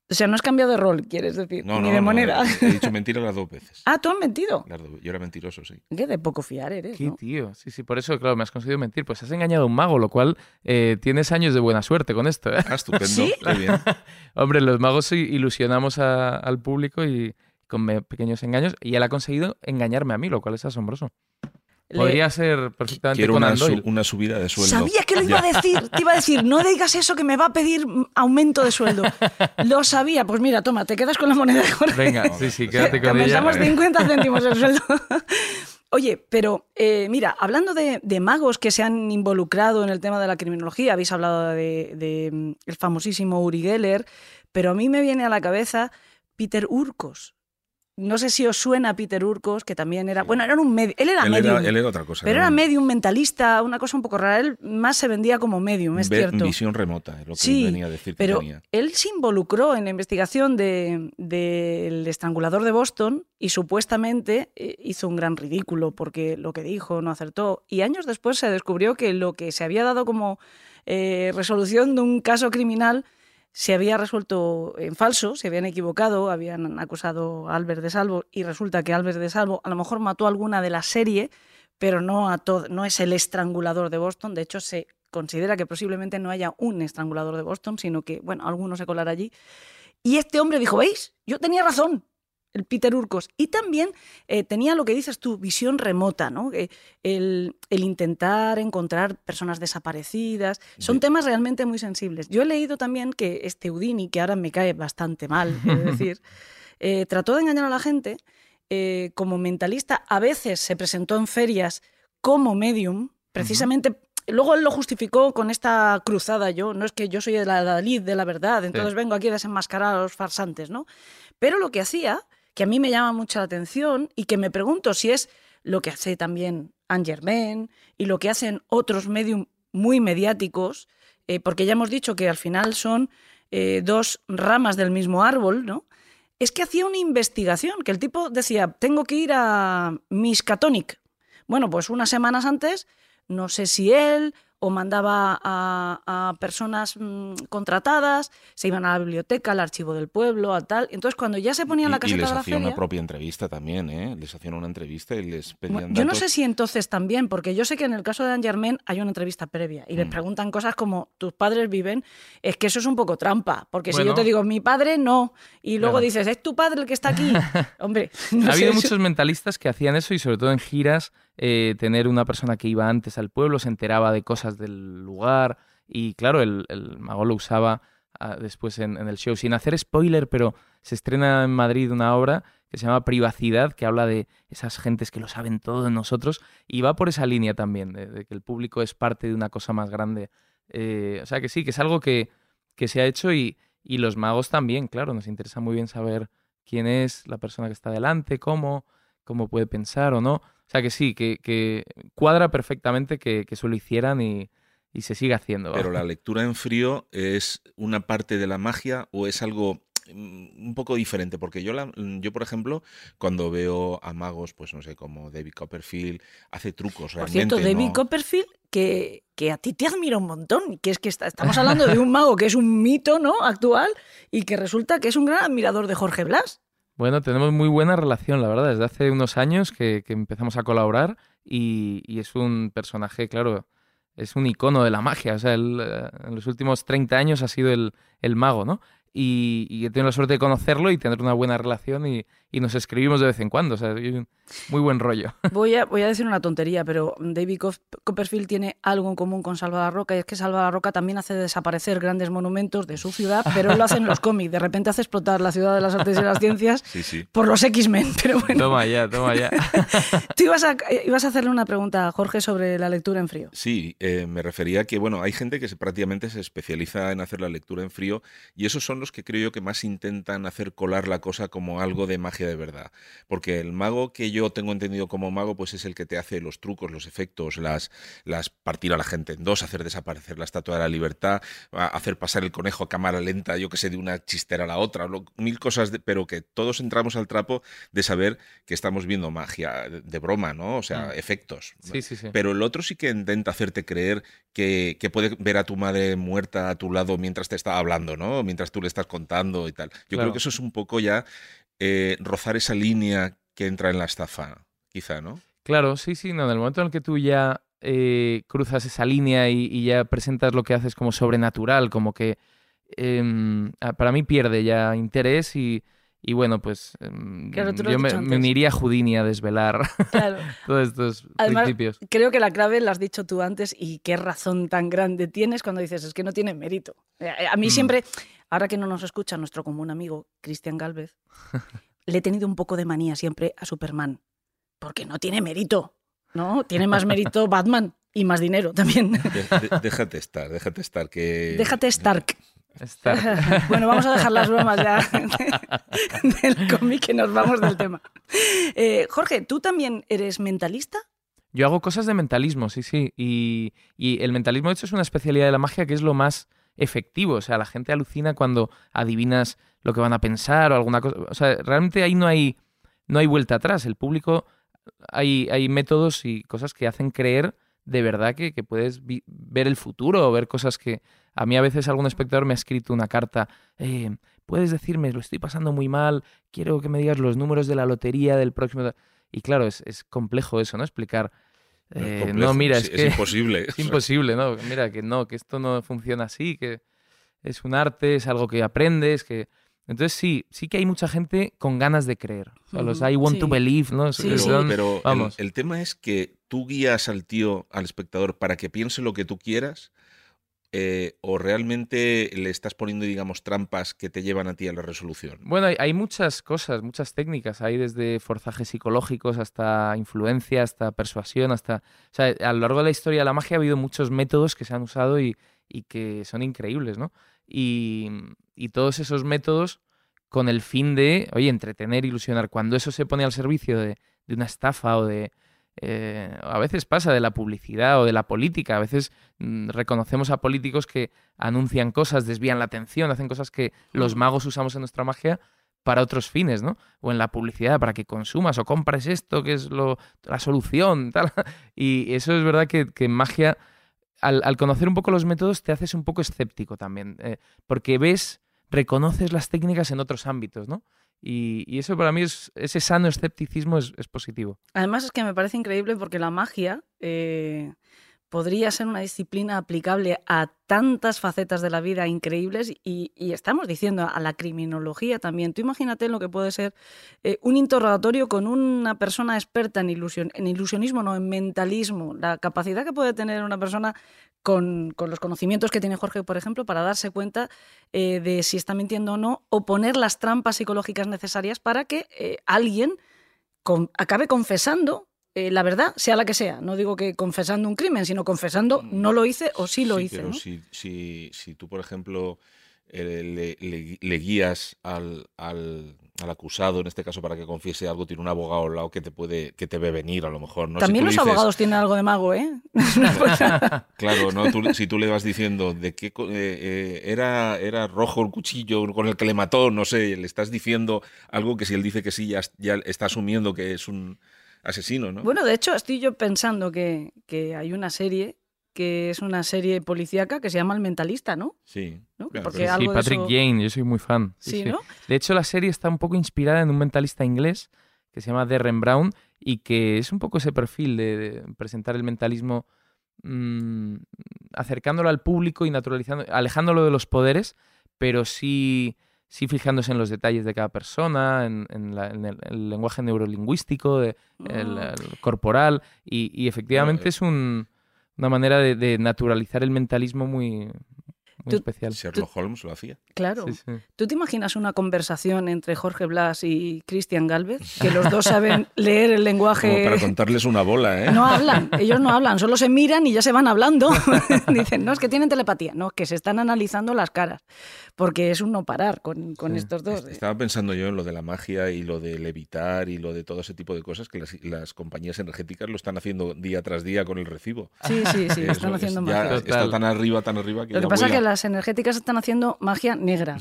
O sea, no has cambiado de rol, quieres decir, No, ni no, de no, moneda. He dicho mentira las dos veces. Ah, tú has mentido. Las dos- yo era mentiroso, sí. Qué de poco fiar eres, Qué ¿no? tío. Sí, sí, por eso, claro, me has conseguido mentir. Pues has engañado a un mago, lo cual eh, tienes años de buena suerte con esto. ¿eh? Ah, estupendo. ¿Sí? Qué bien. Hombre, los magos ilusionamos a- al público y con pequeños engaños. Y él ha conseguido engañarme a mí, lo cual es asombroso. Podría ser perfectamente Quiero una, su- subida de sueldo. Sabía que lo iba a decir. Te iba a decir, no digas eso que me va a pedir aumento de sueldo. Lo sabía. Pues mira, toma, te quedas con la moneda de Jorge. Venga, sí, sí, quédate Te con ella. aumentamos 50 céntimos el sueldo. Oye, pero eh, mira, hablando de, de magos que se han involucrado en el tema de la criminología, habéis hablado de, de, mm, el famosísimo Uri Geller, pero a mí me viene a la cabeza Peter Urcos. No sé si os suena Peter Urcos, que también era. Bueno, era un medio. Él era él, medium. era, él era otra cosa. pero era un- medium mentalista, una cosa un poco rara. Él más se vendía como medium, es ve- cierto. Visión remota, es lo que Sí, venía a decir que Pero tenía. él se involucró en la investigación de- del estrangulador de Boston y supuestamente eh, hizo un gran ridículo porque lo que dijo no acertó. Y años después se descubrió que lo que se había dado como eh, resolución de un caso criminal se había resuelto en falso, se habían equivocado, habían acusado a Albert de Salvo y resulta que Albert de Salvo a lo mejor mató a alguna de la serie, pero no a no es el estrangulador de Boston. De hecho, se considera que posiblemente no haya un estrangulador de Boston, sino que, bueno, alguno se colará allí. Y este hombre dijo, ¿veis? Yo tenía razón, el Peter Urcos. Y también eh, tenía lo que dices tú, visión remota, ¿no? Eh, el, el intentar encontrar personas desaparecidas. Son Sí. temas realmente muy sensibles. Yo he leído también que este Houdini, que ahora me cae bastante mal, de decir, eh, trató de engañar a la gente eh, como mentalista. A veces se presentó en ferias como medium, precisamente. Luego él lo justificó con esta cruzada yo, no es que yo soy la Dalí de la verdad, entonces vengo aquí a desenmascarar a los farsantes, ¿no? Pero lo que hacía, que a mí me llama mucho la atención y que me pregunto si es lo que hace también Anne Germain y lo que hacen otros medium muy mediáticos, eh, porque ya hemos dicho que al final son eh, dos ramas del mismo árbol, ¿no? Es que hacía una investigación, que el tipo decía, tengo que ir a Miskatonic. Bueno, pues unas semanas antes, no sé si él o mandaba a, a personas mm, contratadas, se iban a la biblioteca, al archivo del pueblo, a tal. Entonces, cuando ya se ponían la Y, y caseta les de la hacían feria... una propia entrevista también, ¿eh? Les hacían una entrevista y les pedían Bueno, yo no sé si entonces también, porque yo sé que en el caso de Germain hay una entrevista previa y les Mm. preguntan cosas como tus padres viven, es que eso es un poco trampa, porque si yo te digo mi padre no y luego Claro. dices es tu padre el que está aquí, hombre, no ha habido eso- muchos mentalistas que hacían eso y sobre todo en giras, eh, tener una persona que iba antes al pueblo, se enteraba de cosas del lugar y claro, el, el mago lo usaba ah, después en, el show. Sin hacer spoiler, pero se estrena en Madrid una obra que se llama Privacidad, que habla de esas gentes que lo saben todo de nosotros y va por esa línea también, de, de que el público es parte de una cosa más grande. Eh, o sea que sí, que es algo que, que se ha hecho y, y los magos también, claro, nos interesa muy bien saber quién es la persona que está delante, cómo, cómo puede pensar o no. O sea que sí, que, que cuadra perfectamente que, que eso lo hicieran y, y se sigue haciendo. Pero la lectura en frío es una parte de la magia o es algo mm, un poco diferente, porque yo, la- yo, por ejemplo, cuando veo a magos, pues no sé, como David Copperfield, hace trucos Por cierto, David ¿no? Copperfield, que, que a ti te admira un montón, que es que está- estamos hablando de un mago que es un mito ¿no? actual y que resulta que es un gran admirador de Jorge Blas. Bueno, tenemos muy buena relación, la verdad, desde hace unos años que, empezamos a colaborar y, y es un personaje, claro, es un icono de la magia. O sea, él, eh, en los últimos 30 años ha sido el, el mago, ¿no? Y, y he tenido la suerte de conocerlo y tener una buena relación y, y nos escribimos de vez en cuando. O sea, muy buen rollo. Voy a, voy a decir una tontería, pero David Cop- Copperfield tiene algo en común con Salvador Roca y es que Salvador Roca también hace desaparecer grandes monumentos de su ciudad, pero lo hace en los cómics. De repente hace explotar la ciudad de las artes y las ciencias Sí, sí. por los X-Men. Pero bueno, Toma ya, toma ya. tú ibas a, ibas a hacerle una pregunta a Jorge sobre la lectura en frío. Sí, eh, me refería a que, bueno, hay gente que se, prácticamente se especializa en hacer la lectura en frío y esos son los que creo yo que más intentan hacer colar la cosa como algo de magia de verdad. Porque el mago que yo tengo entendido como mago, pues es el que te hace los trucos, los efectos, las, las partir a la gente en dos, hacer desaparecer la estatua de la libertad, hacer pasar el conejo a cámara lenta, yo que sé, de una chistera a la otra, mil cosas, de- pero que todos entramos al trapo de saber que estamos viendo magia de, broma, ¿no? O sea, Mm. efectos. Sí, sí, sí. Pero el otro sí que intenta hacerte creer que, que puede ver a tu madre muerta a tu lado mientras te está hablando, ¿no? Mientras tú le estás contando y tal. Yo Claro. creo que eso es un poco ya eh, rozar esa línea que entra en la estafa, quizá, ¿no? Claro, sí, sí, no, en el momento en el que tú ya eh, cruzas esa línea y, ya presentas lo que haces como sobrenatural, como que em, para mí pierde ya interés y, y bueno, pues em, Claro, yo me, me uniría a Houdini a desvelar Claro. todos estos Además, principios. Creo que la clave la has dicho tú antes y qué razón tan grande tienes cuando dices es que no tiene mérito. Eh, A mí Mm. siempre, ahora que no nos escucha nuestro común amigo Cristian Galvez, le he tenido un poco de manía siempre a Superman, porque no tiene mérito, ¿no? Tiene más mérito Batman y más dinero también. De- de- déjate estar, déjate estar. Que... Déjate Stark. Bueno, vamos a dejar las bromas ya del cómic que nos vamos del tema. Eh, Jorge, ¿tú también eres mentalista? Yo hago cosas de mentalismo, sí, sí. Y, y el mentalismo, de hecho, es una especialidad de la magia que es lo más efectivo. O sea, la gente alucina cuando adivinas lo que van a pensar o alguna cosa. O sea, realmente ahí no hay, no hay vuelta atrás. El público, hay, hay métodos y cosas que hacen creer de verdad que, que puedes ver el futuro o ver cosas que... A mí a veces algún espectador me ha escrito una carta, eh, puedes decirme, lo estoy pasando muy mal, quiero que me digas los números de la lotería del próximo... Y claro, es, es complejo eso, ¿no? Explicar... No es eh, complejo, no, mira, es que imposible. es imposible, ¿no? Mira, que no, que esto no funciona así, que es un arte, es algo que aprendes, que... Entonces sí, sí que hay mucha gente con ganas de creer. O sea, los I want to believe, ¿no? Sí, Pero, sí. Son- pero el- vamos. el, tema es que tú guías al tío, al espectador, para que piense lo que tú quieras, eh, o realmente le estás poniendo, digamos, trampas que te llevan a ti a la resolución. Bueno, hay, muchas cosas, muchas técnicas. Hay desde forzajes psicológicos hasta influencia, hasta persuasión, hasta... O sea, a lo largo de la historia de la magia ha habido muchos métodos que se han usado y, que son increíbles, ¿no? Y, y todos esos métodos con el fin de, oye, entretener, ilusionar. Cuando eso se pone al servicio de una estafa o de... eh, a veces pasa de la publicidad o de la política. A veces mm, reconocemos a políticos que anuncian cosas, desvían la atención, hacen cosas que los magos usamos en nuestra magia para otros fines, ¿no? O en la publicidad, para que consumas o compres esto, que es lo, la solución, tal. Y eso es verdad que, que en magia al, al conocer un poco los métodos te haces un poco escéptico también, eh, porque ves, reconoces las técnicas en otros ámbitos, ¿no? Y, eso para mí es, ese sano escepticismo es, positivo. Además es que me parece increíble porque la magia eh, podría ser una disciplina aplicable a tantas facetas de la vida increíbles y, estamos diciendo a la criminología también. Tú imagínate lo que puede ser eh, un interrogatorio con una persona experta en, en ilusionismo, no en mentalismo, la capacidad que puede tener una persona con, con los conocimientos que tiene Jorge, por ejemplo, para darse cuenta eh, de si está mintiendo o no, o poner las trampas psicológicas necesarias para que eh, alguien con- acabe confesando eh, la verdad, sea la que sea. No digo que confesando un crimen, sino confesando no lo hice o sí lo hice. Pero ¿no? si, si, si tú, por ejemplo, eh, le, le- le guías al, al- al acusado, en este caso, para que confiese algo, tiene un abogado al lado que te puede, que te ve venir, a lo mejor. ¿no? También los dices- abogados tienen algo de mago, ¿eh? Claro, ¿no? Tú- si tú le vas diciendo de qué eh, eh, era, era rojo el cuchillo con el que le mató, no sé, le estás diciendo algo que si él dice que sí, ya, ya está asumiendo que es un asesino, ¿no? Bueno, de hecho, estoy yo pensando que, que hay una serie que es una serie policíaca que se llama El Mentalista, ¿no? sí. ¿no? claro, Porque algo sí, de Patrick eso- Jane, yo soy muy fan. Sí, ¿no? De hecho, la serie está un poco inspirada en un mentalista inglés que se llama Derren Brown y que es un poco ese perfil de, de presentar el mentalismo mm, acercándolo al público y naturalizando, alejándolo de los poderes, pero sí, sí fijándose en los detalles de cada persona, en, en la- en el, el lenguaje neurolingüístico, de- el, Ah. el corporal, y, y efectivamente eh, es un- una manera de, de naturalizar el mentalismo muy, muy Tú- especial. Sherlock Holmes lo hacía. Claro. Sí, sí. ¿Tú te imaginas una conversación entre Jorge Blas y Cristian Galvez? Que los dos saben leer el Como lenguaje. para contarles una bola, ¿eh? No hablan, ellos no hablan, solo se miran y ya se van hablando. Dicen, no, es que tienen telepatía. No, que se están analizando las caras. Porque es un no parar con, con Sí. estos dos. Estaba pensando yo en lo de la magia y lo de levitar y lo de todo ese tipo de cosas que las, las compañías energéticas lo están haciendo día tras día con el recibo. Sí, sí, sí, Eso están es- haciendo ya magia. Total. Está tan arriba, tan arriba que Lo que ya pasa es que vuela. Las energéticas están haciendo magia negra.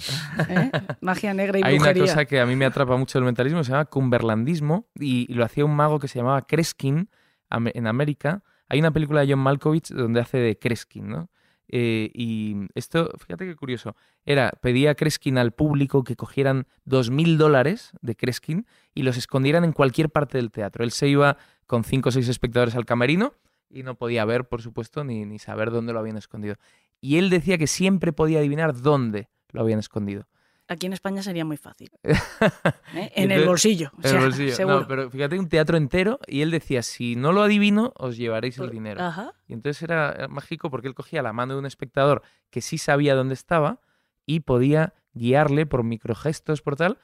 ¿eh? Magia negra y Hay una cosa que a mí me atrapa mucho del mentalismo, se llama cumberlandismo, y, lo hacía un mago que se llamaba Kreskin en América. Hay una película de John Malkovich donde hace de Kreskin, ¿no? Eh, y esto, fíjate qué curioso, era, pedía a Kreskin al público que cogieran dos mil dólares de Kreskin y los escondieran en cualquier parte del teatro. Él se iba con cinco o seis espectadores al camerino y no podía ver, por supuesto, ni, ni saber dónde lo habían escondido. Y él decía que siempre podía adivinar dónde lo habían escondido. Aquí en España sería muy fácil. ¿eh? En el bolsillo. o En el bolsillo. seguro. No, pero fíjate, un teatro entero y él decía, si no lo adivino, os llevaréis el dinero. Ajá. Y entonces era era mágico porque él cogía la mano de un espectador que sí sabía dónde estaba y podía guiarle por microgestos, por tal,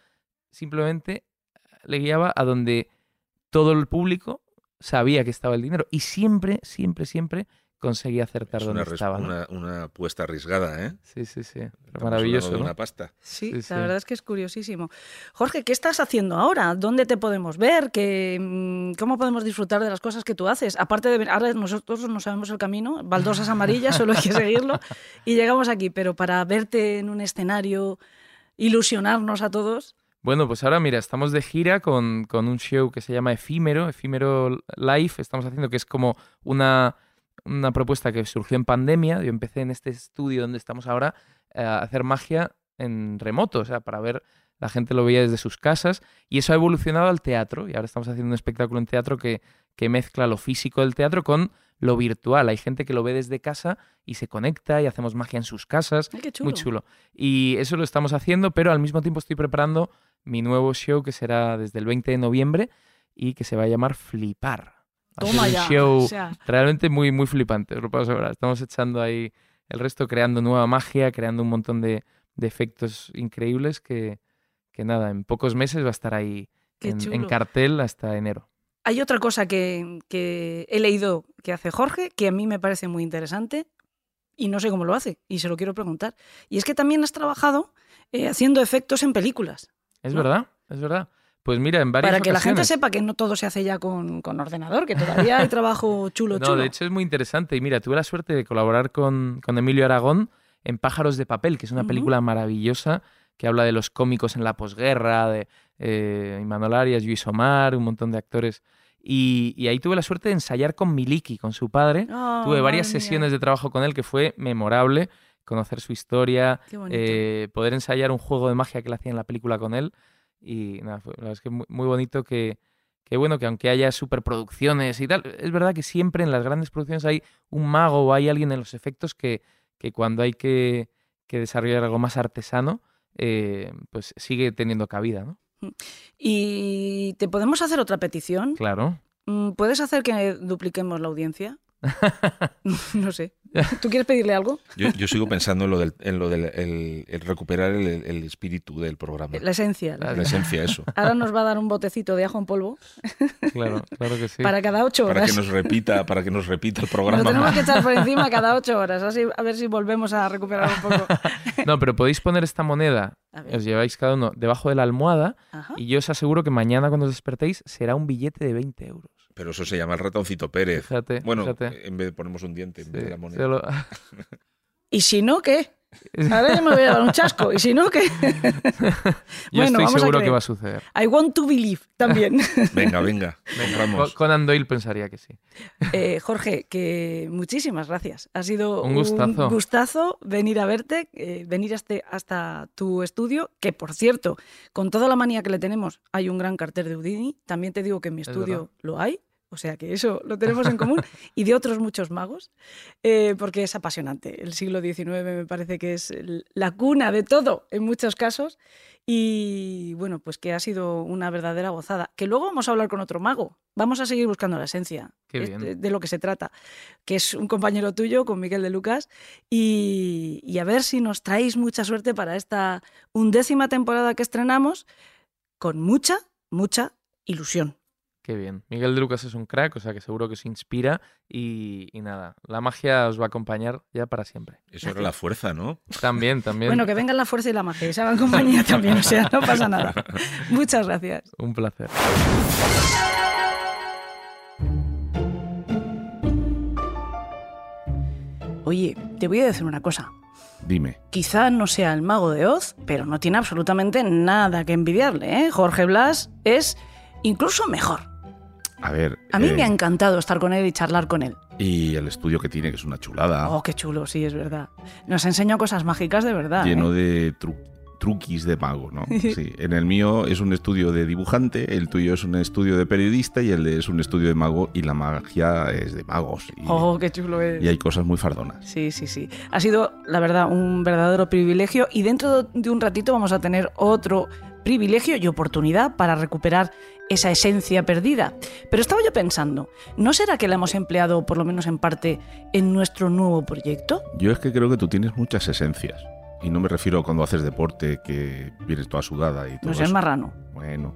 simplemente le guiaba a donde todo el público sabía que estaba el dinero y siempre, siempre, siempre conseguía acertar Es dónde una, estaba. una, una apuesta arriesgada, ¿eh? Sí, sí, sí. Estamos maravilloso, una pasta. Sí, Sí, sí. la verdad es que es curiosísimo. Jorge, ¿qué estás haciendo ahora? ¿Dónde te podemos ver? ¿Qué, mm, ¿Cómo podemos disfrutar de las cosas que tú haces? Aparte de ver, ahora nosotros no sabemos el camino, baldosas amarillas, solo hay que seguirlo y llegamos aquí, pero para verte en un escenario, ilusionarnos a todos. Bueno, pues ahora mira, estamos de gira con, con un show que se llama Efímero, Efímero Live. Estamos haciendo que es como una, una propuesta que surgió en pandemia. Yo empecé en este estudio donde estamos ahora eh, a hacer magia en remoto, o sea, para ver, la gente lo veía desde sus casas y eso ha evolucionado al teatro y ahora estamos haciendo un espectáculo en teatro que, que mezcla lo físico del teatro con lo virtual. Hay gente que lo ve desde casa y se conecta y hacemos magia en sus casas. Ay, qué chulo. Muy chulo. Y eso lo estamos haciendo, pero al mismo tiempo estoy preparando mi nuevo show que será desde el 20 de noviembre y que se va a llamar Flipar. Toma un ya. show o sea, realmente muy, muy flipante, os lo puedo asegurar. Estamos echando ahí el resto, creando nueva magia, creando un montón de, de efectos increíbles que, que nada, en pocos meses va a estar ahí en, cartel hasta enero. hay otra cosa que, que he leído que hace Jorge, que a mí me parece muy interesante y no sé cómo lo hace, y se lo quiero preguntar. Y es que también has trabajado eh, haciendo efectos en películas. ¿Es ¿No? verdad? ¿Es verdad? Pues mira, en varias Para que la gente ocasiones- sepa que no todo se hace ya con, con ordenador, que todavía hay trabajo chulo, No, chulo. de hecho es muy interesante. Y mira, tuve la suerte de colaborar con, con Emilio Aragón en Pájaros de Papel, que es una Ujú. película maravillosa que habla de los cómicos en la posguerra, de eh, Imanol Arias, Luis Omar, un montón de actores. Y, y ahí tuve la suerte de ensayar con Miliki, con su padre. Oh, tuve varias mía. sesiones de trabajo con él que fue memorable. Conocer su historia, eh, poder ensayar un juego de magia que le hacía en la película con él. Y nada, fue, la verdad es que muy, muy bonito que, que, bueno, que aunque haya superproducciones y tal, es verdad que siempre en las grandes producciones hay un mago o hay alguien en los efectos que, que cuando hay que, que desarrollar algo más artesano, eh, pues sigue teniendo cabida, ¿no? ¿Y te podemos hacer otra petición? Claro. Mm, ¿Puedes hacer que dupliquemos la audiencia? no sé. ¿Tú quieres pedirle algo? Yo, yo sigo pensando en lo del, en lo del el- el recuperar el, el espíritu del programa. La esencia. la esencia, eso. Ahora nos va a dar un botecito de ajo en polvo Claro, claro que sí. para cada ocho Para horas. que nos repita, para que nos repita el Nos lo programa. tenemos que echar por encima cada ocho horas, así a ver si volvemos a recuperar un poco. No, pero podéis poner esta moneda, os lleváis cada uno debajo de la almohada Ajá. y yo os aseguro que mañana cuando os despertéis será un billete de 20 euros. Pero eso se llama el ratoncito Pérez. Fíjate, bueno, fíjate. en vez de ponemos un diente en vez de la moneda. ¿Y si no, qué? Ahora yo me voy a dar un chasco. ¿Y si no, qué? Yo Bueno, estoy vamos a seguro que creer. va a suceder. I want to believe también. Venga, venga. Venga, Conan Doyle pensaría que sí. Eh, Jorge, que muchísimas gracias. Ha sido Un gustazo. gustazo venir a verte, eh, venir hasta, hasta tu estudio, que por cierto, con toda la manía que le tenemos, hay un gran cartel de Houdini. También te digo que en mi Es estudio lo hay. O sea que eso lo tenemos en común y de otros muchos magos, eh, porque es apasionante. El siglo XIX me parece que es la cuna de todo en muchos casos y bueno, pues que ha sido una verdadera gozada. Que luego vamos a hablar con otro mago. Vamos a seguir buscando la esencia de, de lo que se trata, que es un compañero tuyo, con Miguel de Lucas, y, y a ver si nos traéis mucha suerte para esta undécima temporada que estrenamos, con mucha, mucha ilusión. Qué bien. Miguel de Lucas es un crack, o sea que seguro que se inspira y, y nada, la magia os va a acompañar ya para siempre. Eso era la fuerza, ¿no? También, también. Bueno, que vengan la fuerza y la magia y se hagan compañía también, o sea, no pasa nada. Muchas gracias. Un placer. Oye, te voy a decir una cosa. Dime. Quizá no sea el mago de Oz, pero no tiene absolutamente nada que envidiarle. ¿eh? Jorge Blas es incluso mejor. A ver. A mí eh, me ha encantado estar con él y charlar con él. Y el estudio que tiene, que es una chulada. Oh, qué chulo, sí, es verdad. Nos enseñó cosas mágicas de verdad. lleno ¿eh? de tru- truquis de mago, ¿no? Sí. En el mío es un estudio de dibujante, el tuyo es un estudio de periodista y el de es un estudio de mago y la magia es de magos. Y, Oh, qué chulo es. y hay cosas muy fardonas. Sí, sí, sí. Ha sido, la verdad, un verdadero privilegio y dentro de un ratito vamos a tener otro privilegio y oportunidad para recuperar esa esencia perdida. Pero estaba yo pensando, ¿no será que la hemos empleado, por lo menos en parte, en nuestro nuevo proyecto? Yo es que creo que tú tienes muchas esencias. Y no me refiero a cuando haces deporte, que vienes toda sudada y todo No seas marrano. Bueno,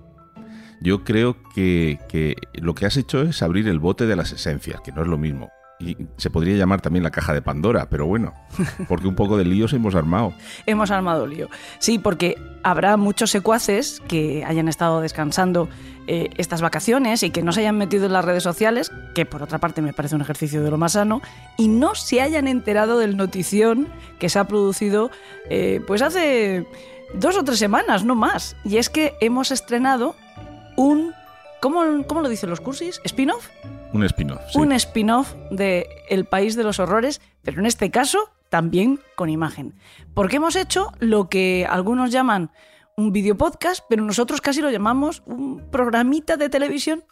yo creo que, que lo que has hecho es abrir el bote de las esencias, que no es lo mismo. Y se podría llamar también la caja de Pandora, pero bueno, porque un poco de líos hemos armado. Hemos armado lío. Sí, porque habrá muchos secuaces que hayan estado descansando eh, estas vacaciones y que no se hayan metido en las redes sociales, que por otra parte me parece un ejercicio de lo más sano, y no se hayan enterado del notición que se ha producido eh, pues hace dos o tres semanas, no más. Y es que hemos estrenado un... ¿Cómo, cómo lo dicen los cursis? ¿Spin-off? Un spin-off. sí. un spin-off de El País de los Horrores, pero en este caso también con imagen. Porque hemos hecho lo que algunos llaman un videopodcast, pero nosotros casi lo llamamos un programita de televisión.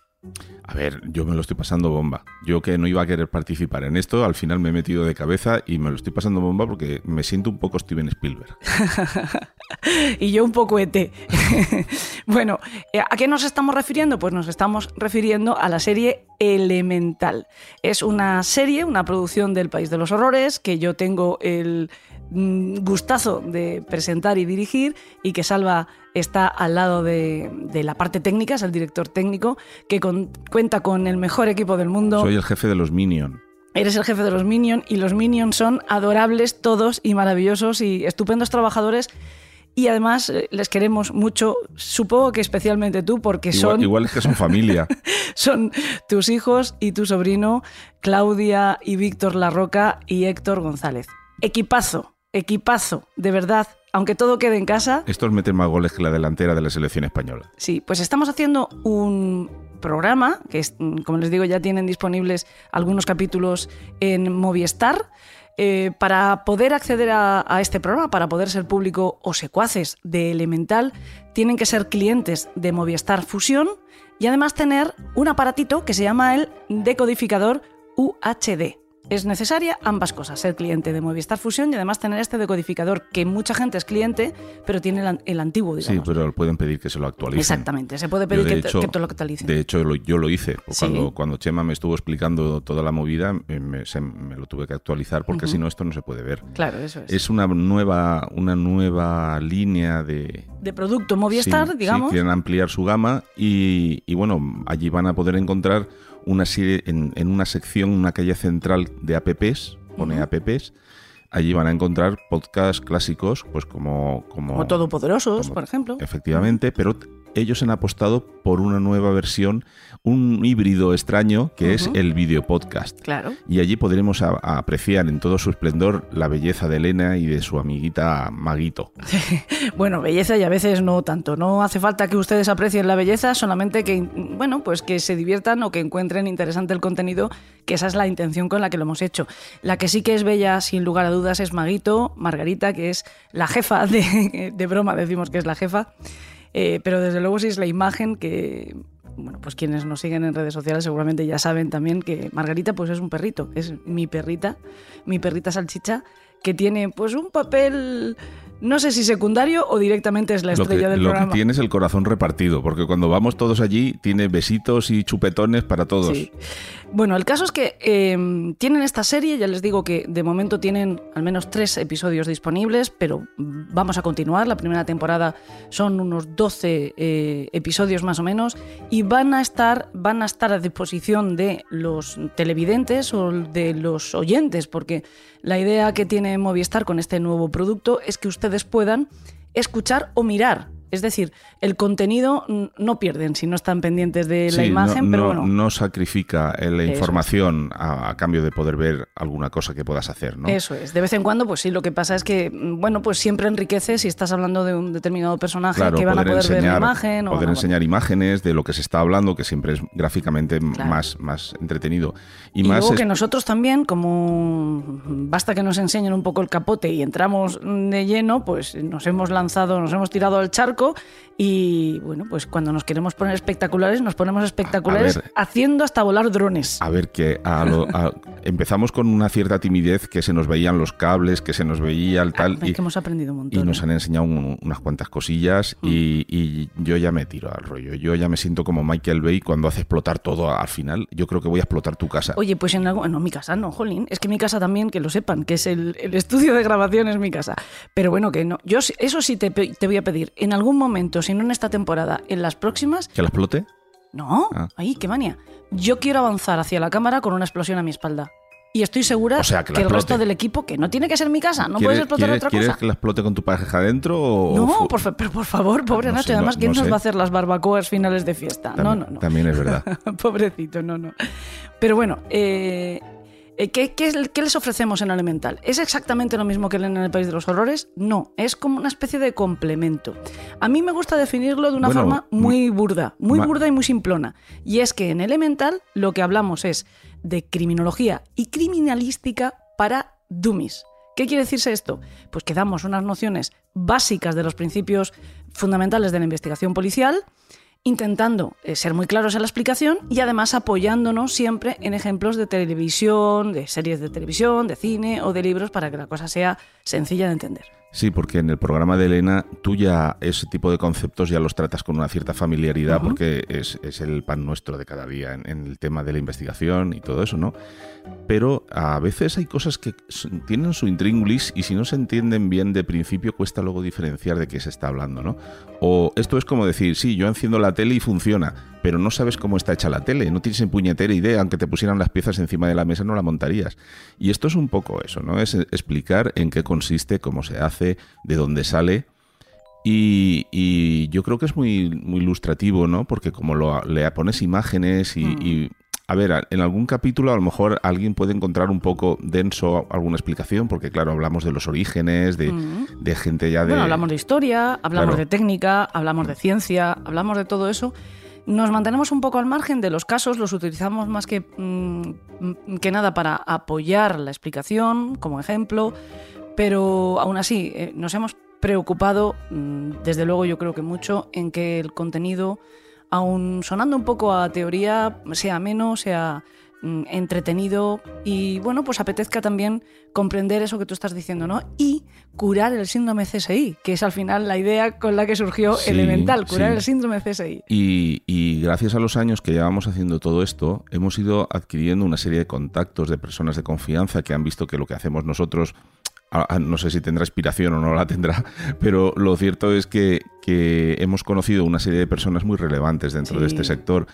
A ver, yo me lo estoy pasando bomba. Yo que no iba a querer participar en esto, al final me he metido de cabeza y me lo estoy pasando bomba porque me siento un poco Steven Spielberg. y yo un poco ET. bueno, eh, ¿a qué nos estamos refiriendo? Pues nos estamos refiriendo a la serie Elemental. Es una serie, una producción del País de los Horrores que yo tengo el mm, gustazo de presentar y dirigir y que Salva está al lado de, de la parte técnica, es el director técnico, que con- cuenta con el mejor equipo del mundo. Soy el jefe de los Minion. Eres el jefe de los Minions y los Minions son adorables todos y maravillosos y estupendos trabajadores y además eh, les queremos mucho, supongo que especialmente tú porque Igual, son, igual es que son familia. son tus hijos y tu sobrino Claudia y Víctor Larroca y Héctor González. Equipazo, equipazo, de verdad, aunque todo quede en casa, Estos meten más goles que la delantera de la selección española. Sí, pues estamos haciendo un programa, que mm, como les digo ya tienen disponibles algunos capítulos en Movistar. Eh, para poder acceder a, a este programa, para poder ser público o secuaces de Elemental, tienen que ser clientes de Movistar Fusión y además tener un aparatito que se llama el decodificador UHD. Es necesaria ambas cosas, ser cliente de Movistar Fusión y además tener este decodificador que mucha gente es cliente, pero tiene el, an- el antiguo, Sí, digamos. pero pueden pedir que se lo actualicen. Exactamente, se puede pedir que, te- hecho- que te lo actualicen. De hecho, yo lo hice. Sí. Cuando, cuando Chema me estuvo explicando toda la movida, eh, me, se- me lo tuve que actualizar porque si no, esto no se puede ver. Claro, eso es. Es una nueva, una nueva línea de... De producto Movistar, Sí, sí, digamos. quieren ampliar su gama y, y, bueno, allí van a poder encontrar una serie, en, en una sección, una calle central de apps, pone apps, allí van a encontrar podcasts clásicos, pues como... Como, como Todopoderosos, como- por ejemplo. Efectivamente, pero ellos han apostado por una nueva versión, un híbrido extraño que es el video podcast. Claro. Y allí podremos a- a apreciar en todo su esplendor la belleza de Elena y de su amiguita Maguito. Bueno, belleza y a veces no tanto. No hace falta que ustedes aprecien la belleza, solamente que, bueno, pues que se diviertan o que encuentren interesante el contenido, que esa es la intención con la que lo hemos hecho. La que sí que es bella, sin lugar a dudas, es Maguito, Margarita, que es la jefa de, de broma, decimos que es la jefa. Eh, pero desde luego sí es la imagen que, bueno, pues quienes nos siguen en redes sociales seguramente ya saben también que Margarita pues es un perrito, es mi perrita, mi perrita salchicha, que tiene pues un papel, no sé si secundario o directamente es la Lo que, estrella del lo que programa. tiene es el corazón repartido, porque cuando vamos todos allí tiene besitos y chupetones para todos. Sí. Bueno, el caso es que eh, tienen esta serie, ya les digo que de momento tienen al menos tres episodios disponibles, pero vamos a continuar. La primera temporada son unos 12 eh, episodios más o menos y van a estar van a estar a disposición de los televidentes o de los oyentes, porque la idea que tiene Movistar con este nuevo producto es que ustedes puedan escuchar o mirar. Es decir, el contenido no pierden si no están pendientes de la Sí, imagen, no, pero no- bueno. no sacrifica eh, la Eso información a, a cambio de poder ver alguna cosa que puedas hacer, ¿no? Eso es. De vez en cuando, pues sí, lo que pasa es que, mm, bueno, pues siempre enriquece si estás hablando de un determinado personaje Claro, que van a poder ver la imagen. o poder a- enseñar imágenes de lo que se está hablando, que siempre es gráficamente Claro. más, más entretenido. Y, Y, más luego es- que nosotros también, como basta que nos enseñen un poco el capote y entramos de lleno, pues nos hemos lanzado, nos hemos tirado al charco y bueno, pues cuando nos queremos poner espectaculares, nos ponemos espectaculares ver. haciendo hasta volar drones. A ver, que a lo- a- empezamos con una cierta timidez, que se nos veían los cables, que se nos veía el tal, Es y, que hemos aprendido un montón. y nos ¿eh? han enseñado un- unas cuantas cosillas Mm. y, y yo ya me tiro al rollo. Yo ya me siento como Michael Bay cuando hace explotar todo al final. Yo creo que voy a explotar tu casa. Oye, pues en algo. No, mi casa no, jolín. Es que mi casa también, que lo sepan, que es el, el estudio de grabación es mi casa. Pero bueno, que no. Yo eso sí te, te voy a pedir. En algún momento, si no en esta temporada, en las próximas. ¿Que la explote? No, Ah. ay, qué manía. Yo quiero avanzar hacia la cámara con una explosión a mi espalda. Y estoy segura O sea, que el resto del equipo, que no tiene que ser mi casa, no ¿Quieres- puedes explotar quieres- otra ¿Quieres cosa. que la explote con tu pareja adentro o...? No, por, fa- pero por favor, pobre No Nacho. sé, no- Además, ¿quién no nos sé. va a hacer las barbacoas finales de fiesta? no, También- no, no. También es verdad. Pobrecito, no, no. Pero bueno, eh, ¿qué, qué, es- qué les ofrecemos en Elemental? ¿Es exactamente lo mismo que en el País de los Horrores? No, es como una especie de complemento. A mí me gusta definirlo de una Bueno, forma muy burda, muy burda y muy simplona. Y es que en Elemental lo que hablamos es de criminología y criminalística para dummies. ¿Qué quiere decirse esto? Pues que damos unas nociones básicas de los principios fundamentales de la investigación policial, intentando eh, ser muy claros en la explicación y además apoyándonos siempre en ejemplos de televisión, de series de televisión, de cine o de libros para que la cosa sea sencilla de entender. Sí, porque en el programa de Elena tú ya ese tipo de conceptos ya los tratas con una cierta familiaridad porque es, es el pan nuestro de cada día en, en el tema de la investigación y todo eso, ¿no? Pero a veces hay cosas que tienen su intríngulis y si no se entienden bien de principio cuesta luego diferenciar de qué se está hablando, ¿no? O esto es como decir, sí, yo enciendo la tele y funciona, pero no sabes cómo está hecha la tele, no tienes en puñetera idea, aunque te pusieran las piezas encima de la mesa no la montarías. Y esto es un poco eso, ¿no? Es eh, explicar en qué consiste, cómo se hace, de dónde sale. Y, yo creo que es muy, muy ilustrativo, ¿no? Porque como lo, le pones imágenes y, Mm. y, a ver, en algún capítulo a lo mejor alguien puede encontrar un poco denso alguna explicación, porque claro, hablamos de los orígenes, de, Mm. de gente ya de... Bueno, hablamos de historia, hablamos Claro. de técnica, hablamos de ciencia, hablamos de todo eso. Nos mantenemos un poco al margen de los casos, los utilizamos más que, mm, que nada para apoyar la explicación, como ejemplo, pero aún así eh, nos hemos preocupado, mm, desde luego yo creo que mucho, en que el contenido, aún sonando un poco a teoría, sea menos, sea mm, entretenido y bueno, pues apetezca también comprender eso que tú estás diciendo, ¿no? Y curar el síndrome CSI, que es al final la idea con la que surgió Sí, Elemental, curar sí. el síndrome CSI. Y, y gracias a los años que llevamos haciendo todo esto, hemos ido adquiriendo una serie de contactos de personas de confianza que han visto que lo que hacemos nosotros, no sé si tendrá inspiración o no la tendrá, pero lo cierto es que, que hemos conocido una serie de personas muy relevantes dentro de este sector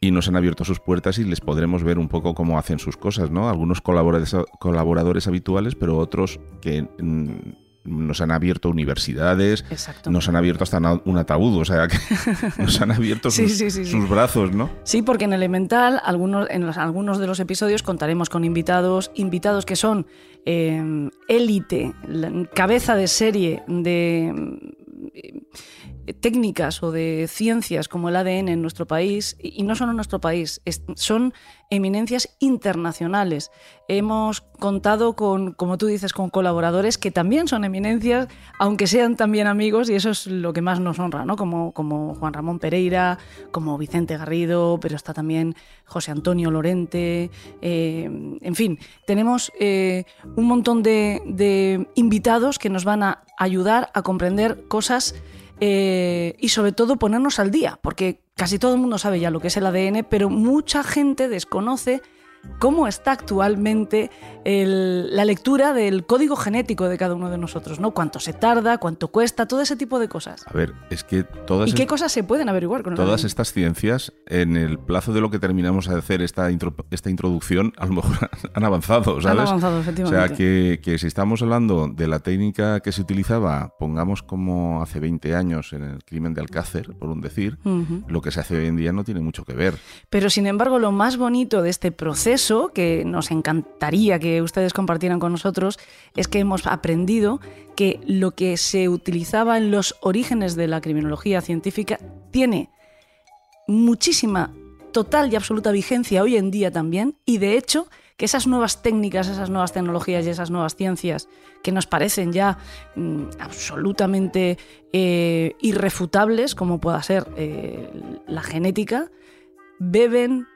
y nos han abierto sus puertas y les podremos ver un poco cómo hacen sus cosas, ¿no? Algunos colaboradores, colaboradores habituales, pero otros que mm, nos han abierto universidades, Exacto. nos han abierto hasta un ataúd, o sea, que nos han abierto sus, sí, sí, sí. sus brazos, ¿no? Sí, porque en Elemental, algunos, en los- algunos de los episodios contaremos con invitados, invitados que son eh, élite, cabeza de serie de técnicas o de ciencias como el ADN en nuestro país, y no solo en nuestro país, son eminencias internacionales. Hemos contado con, como tú dices, con colaboradores que también son eminencias, aunque sean también amigos, y eso es lo que más nos honra, ¿no? Como, como Juan Ramón Pereira, como Vicente Garrido, pero está también José Antonio Lorente, eh, en fin, tenemos eh, un montón de, de invitados que nos van a ayudar a comprender cosas eh, y sobre todo ponernos al día, porque casi todo el mundo sabe ya lo que es el ADN, pero mucha gente desconoce cómo está actualmente el- la lectura del código genético de cada uno de nosotros, ¿no? Cuánto se tarda, cuánto cuesta, todo ese tipo de cosas. A ver, es que todas, ¿Y qué cosas se pueden averiguar con todas estas ciencias, en el plazo de lo que terminamos de hacer esta, intro- esta introducción, a lo mejor han avanzado, Han ¿sabes? avanzado, O efectivamente. sea, que, que si estamos hablando de la técnica que se utilizaba, pongamos como hace 20 años en el crimen de Alcácer, por un decir, lo que se hace hoy en día no tiene mucho que ver. Pero sin embargo, lo más bonito de este proceso, que nos encantaría que ustedes compartieran con nosotros, es que hemos aprendido que lo que se utilizaba en los orígenes de la criminología científica tiene muchísima, total y absoluta vigencia hoy en día también, y de hecho que esas nuevas técnicas, esas nuevas tecnologías y esas nuevas ciencias que nos parecen ya mm, absolutamente eh, irrefutables, como pueda ser eh, la genética, beben,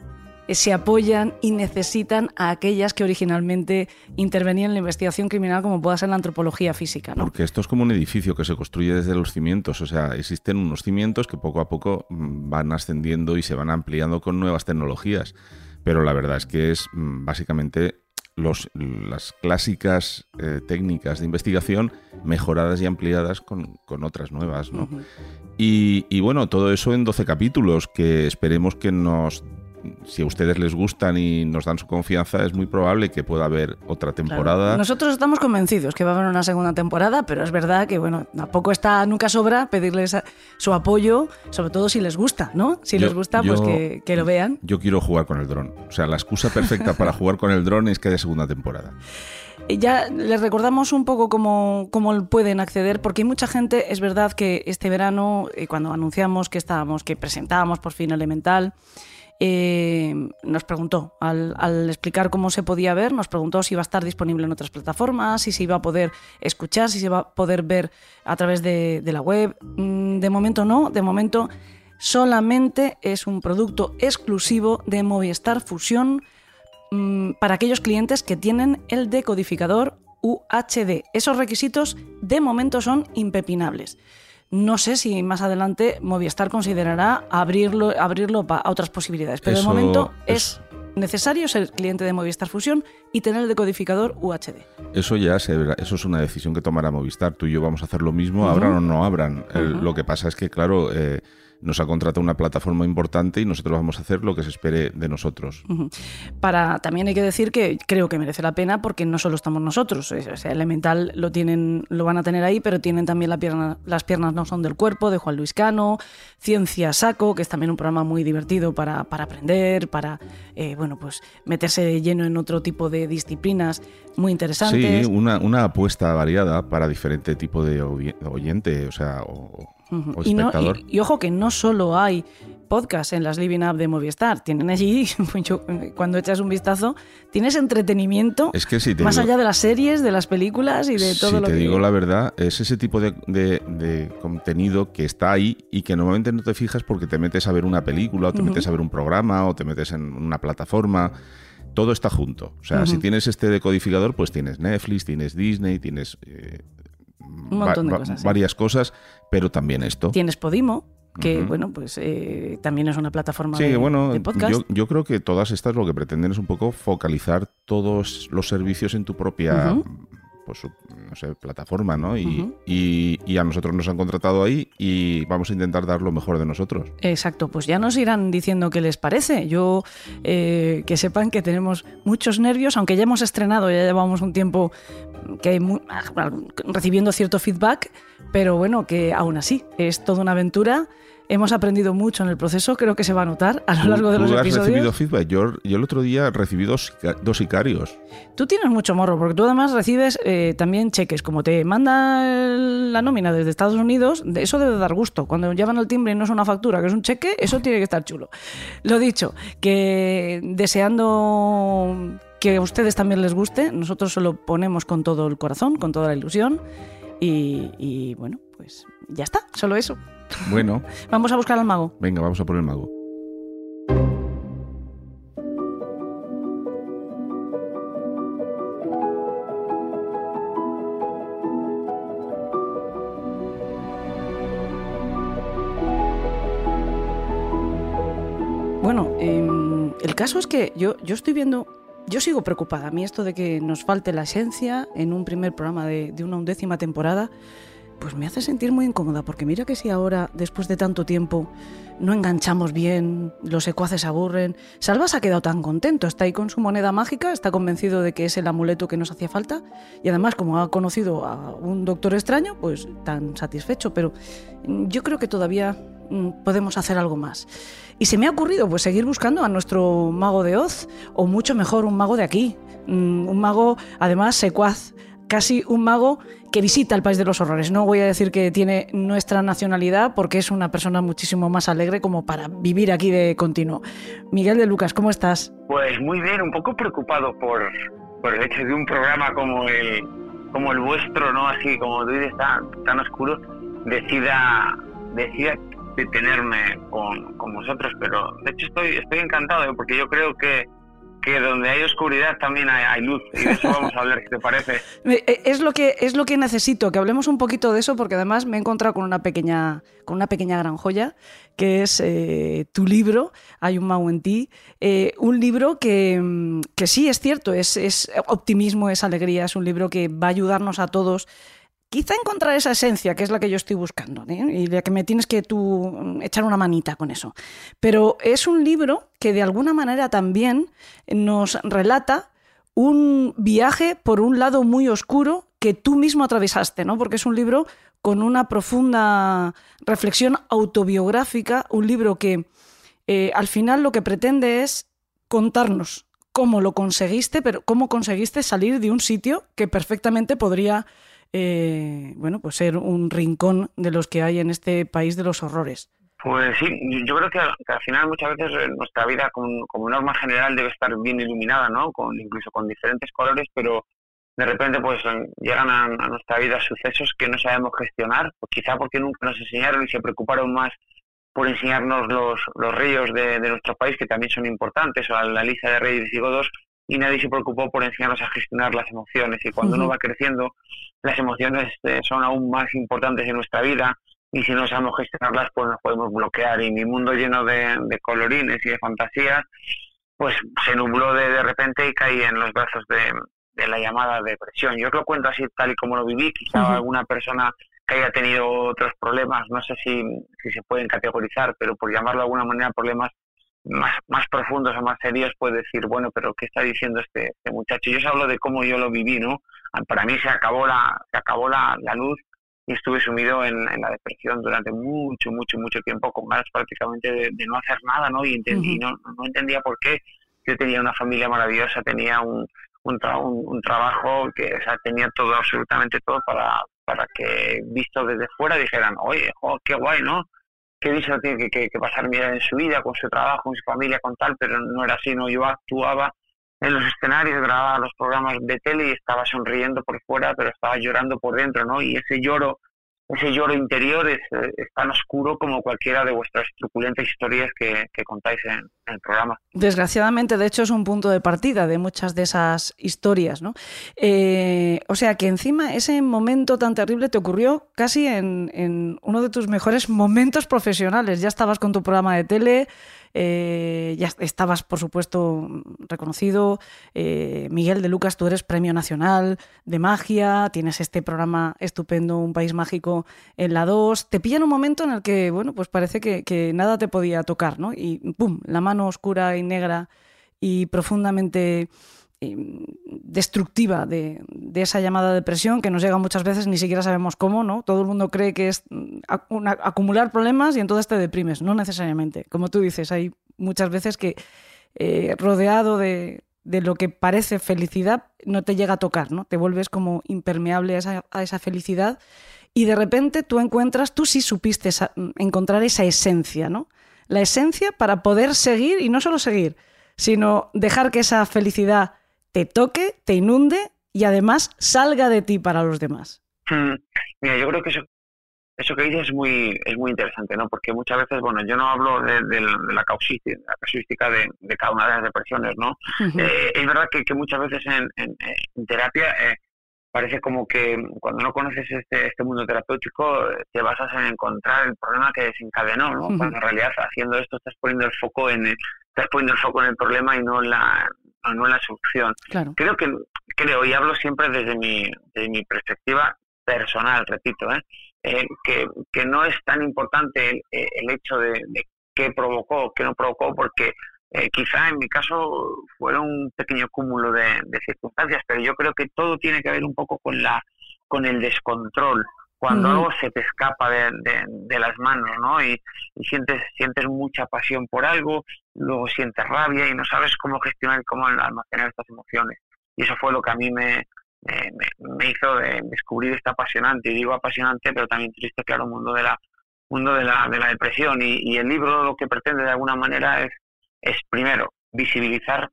se apoyan y necesitan a aquellas que originalmente intervenían en la investigación criminal, como pueda ser la antropología física. ¿no? Porque esto es como un edificio que se construye desde los cimientos, o sea, existen unos cimientos que poco a poco mm, van ascendiendo y se van ampliando con nuevas tecnologías. Pero la verdad es que es mm, básicamente los, las clásicas eh, técnicas de investigación mejoradas y ampliadas con, con otras nuevas, ¿no? Y, y bueno, todo eso en 12 capítulos que esperemos que nos... Si a ustedes les gustan y nos dan su confianza, es muy probable que pueda haber otra Claro. temporada. Nosotros estamos convencidos que va a haber una segunda temporada, pero es verdad que, bueno, tampoco está, nunca sobra pedirles su apoyo, sobre todo si les gusta, ¿no? Si Yo- les gusta, pues que, que lo vean. Yo quiero jugar con el dron. O sea, la excusa perfecta para jugar con el dron es que haya segunda temporada. Ya les recordamos un poco cómo, cómo pueden acceder, porque hay mucha gente, es verdad que este verano, eh, cuando anunciamos que estábamos, que presentábamos por fin Elemental, eh, nos preguntó, al, explicar cómo se podía ver, nos preguntó si iba a estar disponible en otras plataformas, si se iba a poder escuchar, si se iba a poder ver a través de, de la web. Mm, De momento no, de momento solamente es un producto exclusivo de Movistar Fusión mm, para aquellos clientes que tienen el decodificador UHD. Esos requisitos de momento son impepinables. No sé si más adelante Movistar considerará abrirlo, abrirlo a otras posibilidades, pero Eso de momento es- es necesario ser cliente de Movistar Fusión y tener el decodificador UHD. Eso ya se verá- eso es una decisión que tomará Movistar. Tú y yo vamos a hacer lo mismo, abran o no abran. Lo que pasa es que, claro, eh, nos ha contratado una plataforma importante y nosotros vamos a hacer lo que se espere de nosotros. Para, también hay que decir que creo que merece la pena porque no solo estamos nosotros, o sea, Elemental lo tienen, lo van a tener ahí, pero tienen también la pierna, las piernas no son del cuerpo de Juan Luis Cano, Ciencia Saco, que es también un programa muy divertido para, para aprender, para eh, bueno, pues meterse de lleno en otro tipo de disciplinas muy interesantes. Sí, una, una apuesta variada para diferente tipo de oy- oyente, o sea, o, O Y, no- espectador. y- y ojo que no solo hay podcast en las Living Up de Movistar. Tienen allí, cuando echas un vistazo, tienes entretenimiento Es que te más digo- allá de las series, de las películas y de todo si lo te que... digo la verdad, es ese tipo de, de- de contenido que está ahí y que normalmente no te fijas porque te metes a ver una película o te metes a ver un programa o te metes en una plataforma. Todo está junto. O sea, si tienes este decodificador, pues tienes Netflix, tienes Disney, tienes eh, montón de cosas, sí. varias cosas, pero también esto. Tienes Podimo, que bueno, pues eh, también es una plataforma Sí, de, bueno, de podcast. yo, yo creo que todas estas lo que pretenden es un poco focalizar todos los servicios en tu propia. Pues, su- no sé, plataforma, ¿no? Y, y- y a nosotros nos han contratado ahí y vamos a intentar dar lo mejor de nosotros. Exacto, pues ya nos irán diciendo qué les parece. Yo eh, que sepan que tenemos muchos nervios, aunque ya hemos estrenado, ya llevamos un tiempo que hay mu- recibiendo cierto feedback, pero bueno, que aún así es toda una aventura. Hemos aprendido mucho en el proceso, creo que se va a notar a lo largo de ¿Tú los has episodios. recibido feedback? Yo, yo el otro día recibí dos, sica- dos sicarios. Tú tienes mucho morro, porque tú además recibes eh, también cheques. Como te manda la nómina desde Estados Unidos, eso debe dar gusto. Cuando llevan el timbre y no es una factura, que es un cheque, eso tiene que estar chulo. Lo dicho, que deseando que a ustedes también les guste, nosotros se lo ponemos con todo el corazón, con toda la ilusión. Y, y bueno, pues ya está, solo eso. Bueno, Vamos a buscar al mago. venga, vamos a por el mago. Bueno, em, el caso es que yo, yo estoy viendo, yo sigo preocupada. A mí esto de que nos falte la esencia en un primer programa de, de una undécima temporada, pues me hace sentir muy incómoda, porque mira que si ahora, después de tanto tiempo, no enganchamos bien, los secuaces se aburren. Salvas ha quedado tan contento, está ahí con su moneda mágica, está convencido de que es el amuleto que nos hacía falta, y además, como ha conocido a un doctor extraño, pues tan satisfecho, pero yo creo que todavía mm, podemos hacer algo más. Y se me ha ocurrido pues seguir buscando a nuestro mago de Oz, o mucho mejor un mago de aquí, Mm, un mago además secuaz, casi un mago que visita el país de los horrores. No voy a decir que tiene nuestra nacionalidad porque es una persona muchísimo más alegre como para vivir aquí de continuo. Miguel de Lucas, ¿cómo estás? Pues muy bien, un poco preocupado por, por el hecho de un programa como el como el vuestro, ¿no? Así como tú dices, tan, oscuro, decida decida detenerme con, con vosotros, pero de hecho estoy estoy encantado ¿eh? porque yo creo que que donde hay oscuridad también hay, hay luz y de eso vamos a hablar, ¿qué te parece? Eh, Es lo que es lo que necesito, que hablemos un poquito de eso, porque además me he encontrado con una pequeña, con una pequeña gran joya, que es eh, tu libro, Hay un mago en ti. Eh, un libro que, mm, que sí es cierto, es, es optimismo, es alegría, es un libro que va a ayudarnos a todos. Quizá encontrar esa esencia, que es la que yo estoy buscando, ¿eh? y la que me tienes que tú mm, echar una manita con eso. Pero es un libro que de alguna manera también nos relata un viaje por un lado muy oscuro que tú mismo atravesaste, ¿no? Porque es un libro con una profunda reflexión autobiográfica, un libro que eh, al final lo que pretende es contarnos cómo lo conseguiste, pero cómo conseguiste salir de un sitio que perfectamente podría, eh, bueno, pues ser un rincón de los que hay en este país de los horrores. Pues sí, yo creo que al, final muchas veces eh, nuestra vida como, norma general debe estar bien iluminada, ¿no? Con, incluso con diferentes colores, pero de repente pues eh, llegan a, a nuestra vida sucesos que no sabemos gestionar, pues quizá porque nunca nos enseñaron y se preocuparon más por enseñarnos los, los ríos de, de nuestro país, que también son importantes, o la lista de reyes visigodos, y nadie se preocupó por enseñarnos a gestionar las emociones. Y cuando uno va creciendo, las emociones eh, son aún más importantes en nuestra vida, y si no sabemos gestionarlas, pues nos podemos bloquear. Y mi mundo lleno de, de colorines y de fantasías, pues se nubló de, de repente y caí en los brazos de, de la llamada depresión. Yo os lo cuento así tal y como lo viví, quizá alguna persona que haya tenido otros problemas, no sé si, si se pueden categorizar, pero por llamarlo de alguna manera problemas más, más profundos o más serios, puede decir, bueno, pero ¿qué está diciendo este, este muchacho? Yo os hablo de cómo yo lo viví, ¿no? Para mí se acabó la, se acabó la, la luz y estuve sumido en, en la depresión durante mucho, mucho, mucho tiempo, con ganas prácticamente de, de no hacer nada, ¿no? Y, entendí, no, no entendía por qué. Yo tenía una familia maravillosa, tenía un, un, tra- un, un trabajo que o sea, tenía todo, absolutamente todo para, para que visto desde fuera dijeran, oye, jo, qué guay, ¿no? Que dice tiene que, que, pasar bien en su vida, con su trabajo, con su familia, con tal, pero no era así, no yo actuaba en los escenarios, grababa los programas de tele y estaba sonriendo por fuera, pero estaba llorando por dentro, ¿no? Y ese lloro ese lloro interior es, tan oscuro como cualquiera de vuestras truculentas historias que, contáis en, el programa. Desgraciadamente, de hecho, es un punto de partida de muchas de esas historias, ¿no? Eh, o sea que encima ese momento tan terrible te ocurrió casi en, en uno de tus mejores momentos profesionales. Ya estabas con tu programa de tele, eh, ya estabas, por supuesto, reconocido. Eh, Miguel de Lucas, tú eres Premio Nacional de Magia, tienes este programa estupendo, Un País Mágico en la 2. Te pilla en un momento en el que, bueno, pues parece que, que nada te podía tocar, ¿no? Y ¡pum! La mano oscura y negra y profundamente destructiva de, esa llamada depresión que nos llega muchas veces, ni siquiera sabemos cómo, ¿no? Todo el mundo cree que es mm, acumular problemas y entonces te deprimes, no necesariamente. Como tú dices, hay muchas veces que eh, rodeado de, lo que parece felicidad no te llega a tocar, ¿no? Te vuelves como impermeable a esa, felicidad y de repente tú encuentras, tú sí supiste mm, encontrar esa esencia, ¿no? La esencia para poder seguir y no solo seguir, sino dejar que esa felicidad te toque, te inunde y además salga de ti para los demás. Hmm. Mira, yo creo que eso, eso que dices es muy, es muy interesante, ¿no? Porque muchas veces, bueno, yo no hablo de, la, casuística, de, cada una de las depresiones, ¿no? Eh, es verdad que, muchas veces en, terapia eh, parece como que cuando no conoces este, este mundo terapéutico te basas en encontrar el problema que desencadenó, ¿no? Cuando en realidad haciendo esto estás poniendo el foco en estás poniendo el foco en el problema y no en la, no la solución. Creo que, creo, y hablo siempre desde mi, mi perspectiva personal, repito, ¿eh? Eh, que, que, no es tan importante el, el hecho de, qué provocó, qué no provocó, porque eh, quizá en mi caso fuera un pequeño cúmulo de, de, circunstancias, pero yo creo que todo tiene que ver un poco con la con el descontrol cuando algo se te escapa de, de, las manos, ¿no? Y, sientes, sientes mucha pasión por algo, luego sientes rabia y no sabes cómo gestionar y cómo almacenar estas emociones. Y eso fue lo que a mí me, me, hizo descubrir esta apasionante, y digo apasionante, pero también triste, claro, mundo de la mundo de la, de la depresión. Y, y el libro lo que pretende de alguna manera es, es primero, visibilizar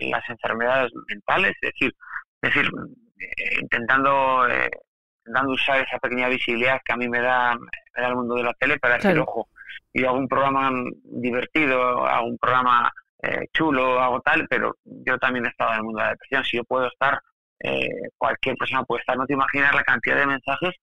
las enfermedades mentales, es decir, es decir eh, intentando eh, dando usar esa pequeña visibilidad que a mí me da, el mundo de la tele para decir, ojo, y hago un programa divertido, hago un programa eh, chulo, hago tal, pero yo también he estado en el mundo de la depresión. Si yo puedo estar, eh, cualquier persona puede estar. No te imaginas la cantidad de mensajes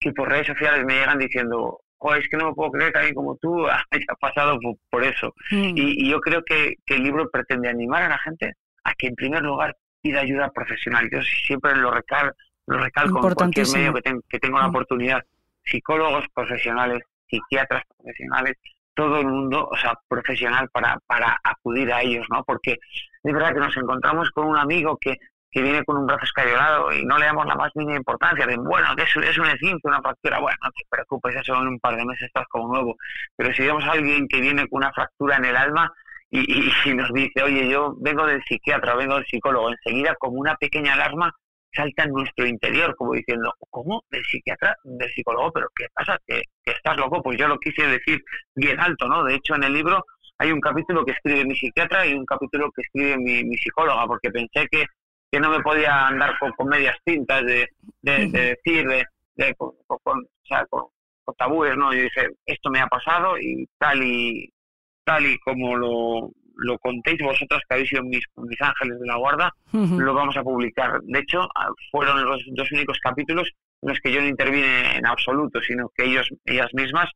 que por redes sociales me llegan diciendo, oh, es que no me puedo creer que alguien como tú haya pasado por, eso. Mm. Y, yo creo que, que, el libro pretende animar a la gente a que en primer lugar pida ayuda profesional. Yo siempre lo recalco lo recalco en cualquier medio que, que tenga una mm. oportunidad, psicólogos profesionales, psiquiatras profesionales, todo el mundo, o sea, profesional para, para acudir a ellos, ¿no? Porque es verdad que nos encontramos con un amigo que, que viene con un brazo escayolado y no le damos la más mínima importancia, de bueno, que es, es un esguince, una fractura, bueno, no te preocupes, eso en un par de meses estás como nuevo. Pero si vemos a alguien que viene con una fractura en el alma y, y nos dice, oye, yo vengo del psiquiatra, vengo del psicólogo, enseguida como una pequeña alarma salta en nuestro interior, como diciendo, ¿cómo? Del psiquiatra, del psicólogo, pero ¿qué pasa? ¿Que, estás loco? Pues yo lo quise decir bien alto, ¿no? De hecho, en el libro hay un capítulo que escribe mi psiquiatra y un capítulo que escribe mi, psicóloga, porque pensé que, que no me podía andar con, medias tintas de, de, decir, de, con, o sea, con, tabúes, ¿no? Yo dije, esto me ha pasado y tal y tal y como lo, lo contéis vosotros que habéis sido mis, mis ángeles de la guarda, lo vamos a publicar. De hecho, ah, fueron los dos únicos capítulos en los que yo no intervine en absoluto, sino que ellos, ellas mismas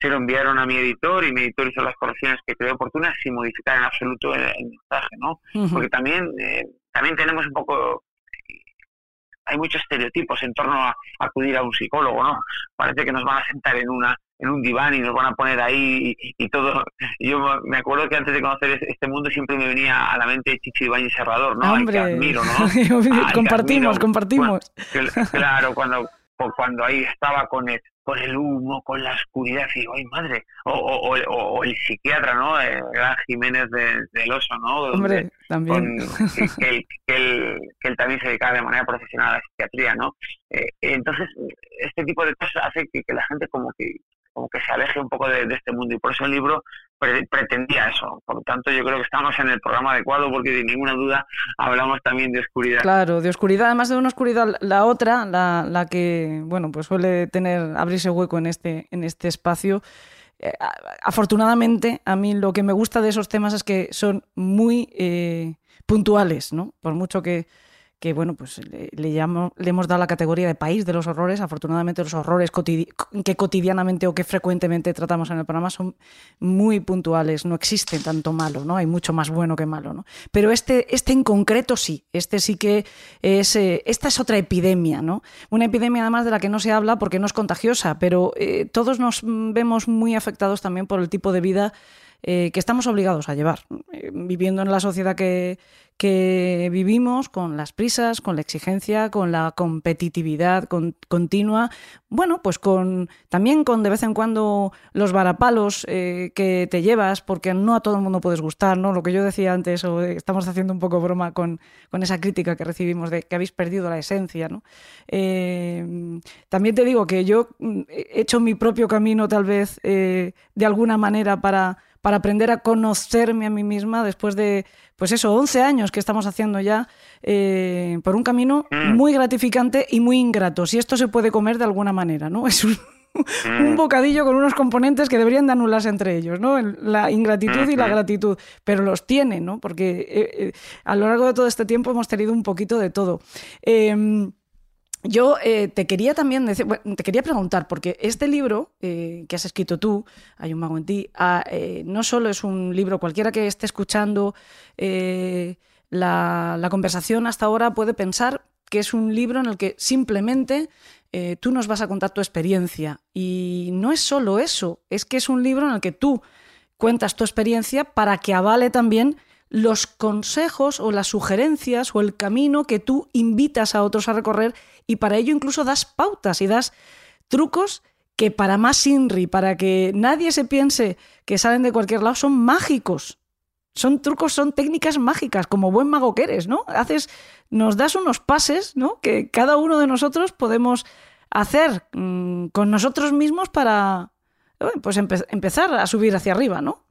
se lo enviaron a mi editor y mi editor hizo las correcciones que creo oportunas sin modificar en absoluto el, mensaje, ¿no? Porque también, eh, también tenemos un poco hay muchos estereotipos en torno a acudir a un psicólogo, ¿no? Parece que nos van a sentar en una en un diván y nos van a poner ahí y, todo. Yo me acuerdo que antes de conocer este mundo siempre me venía a la mente Chicho y Serrador, ¿no? Hombre, admiro, ¿no? compartimos, compartimos. claro, cuando cuando ahí estaba con el, con el humo, con la oscuridad, y digo, ¡ay madre! O, o, o, el psiquiatra, ¿no? El gran Jiménez del Oso, ¿no? Hombre, también. que, él, que, él, también se dedica de manera profesional a la psiquiatría, ¿no? Eh, entonces, este tipo de cosas hace que, que la gente como que que se aleje un poco de, este mundo y por eso el libro pretendía eso. Por lo tanto, yo creo que estamos en el programa adecuado porque sin ninguna duda hablamos también de oscuridad. Claro, de oscuridad, además de una oscuridad, la otra, la, la que, bueno, pues suele tener, abrirse hueco en este, en este espacio. Eh, afortunadamente, a mí lo que me gusta de esos temas es que son muy eh, puntuales, ¿no? Por mucho que, que bueno, pues le, le, le, hemos dado la categoría de país de los horrores. Afortunadamente los horrores que cotidianamente o que frecuentemente tratamos en el programa son muy puntuales, no existe tanto malo, ¿no? Hay mucho más bueno que malo, ¿no? Pero este, este en concreto sí, este sí que es, eh, esta es otra epidemia, ¿no? Una epidemia además de la que no se habla porque no es contagiosa, pero eh, todos nos vemos muy afectados también por el tipo de vida eh, que estamos obligados a llevar, eh, viviendo en la sociedad que, que, vivimos, con las prisas, con la exigencia, con la competitividad continua, bueno, pues con también con de vez en cuando los varapalos eh, que te llevas, porque no a todo el mundo puedes gustar, ¿no? Lo que yo decía antes, o estamos haciendo un poco broma con, con esa crítica que recibimos de que habéis perdido la esencia, ¿no? también te digo que yo mm, he hecho mi propio camino, tal vez, de alguna manera para para aprender a conocerme a mí misma después de, pues eso, 11 años que estamos haciendo ya eh, por un camino mm. muy gratificante y muy ingrato. Si esto se puede comer de alguna manera, ¿no? Es un, mm. bocadillo con unos componentes que deberían de anularse entre ellos, ¿no? La ingratitud y la gratitud, pero los tienen, ¿no? Porque eh, eh, a lo largo de todo este tiempo hemos tenido un poquito de todo. Em, yo eh, te quería también decir, te quería preguntar, porque este libro eh, que has escrito tú, Hay un mago en ti, ah, eh, no solo es un libro, cualquiera que esté escuchando la, conversación hasta ahora puede pensar que es un libro en el que simplemente tú nos vas a contar tu experiencia. Y no es solo eso, es que es un libro en el que tú cuentas tu experiencia para que avale también los consejos o las sugerencias o el camino que tú invitas a otros a recorrer y para ello incluso das pautas y das trucos que para más INRI, para que nadie se piense que salen de cualquier lado, son mágicos. Son trucos, son técnicas mágicas, como buen mago que eres, ¿no? Haces, nos das unos pases, ¿no? Que cada uno de nosotros podemos hacer mm, con nosotros mismos para pues empezar a subir hacia arriba, ¿no?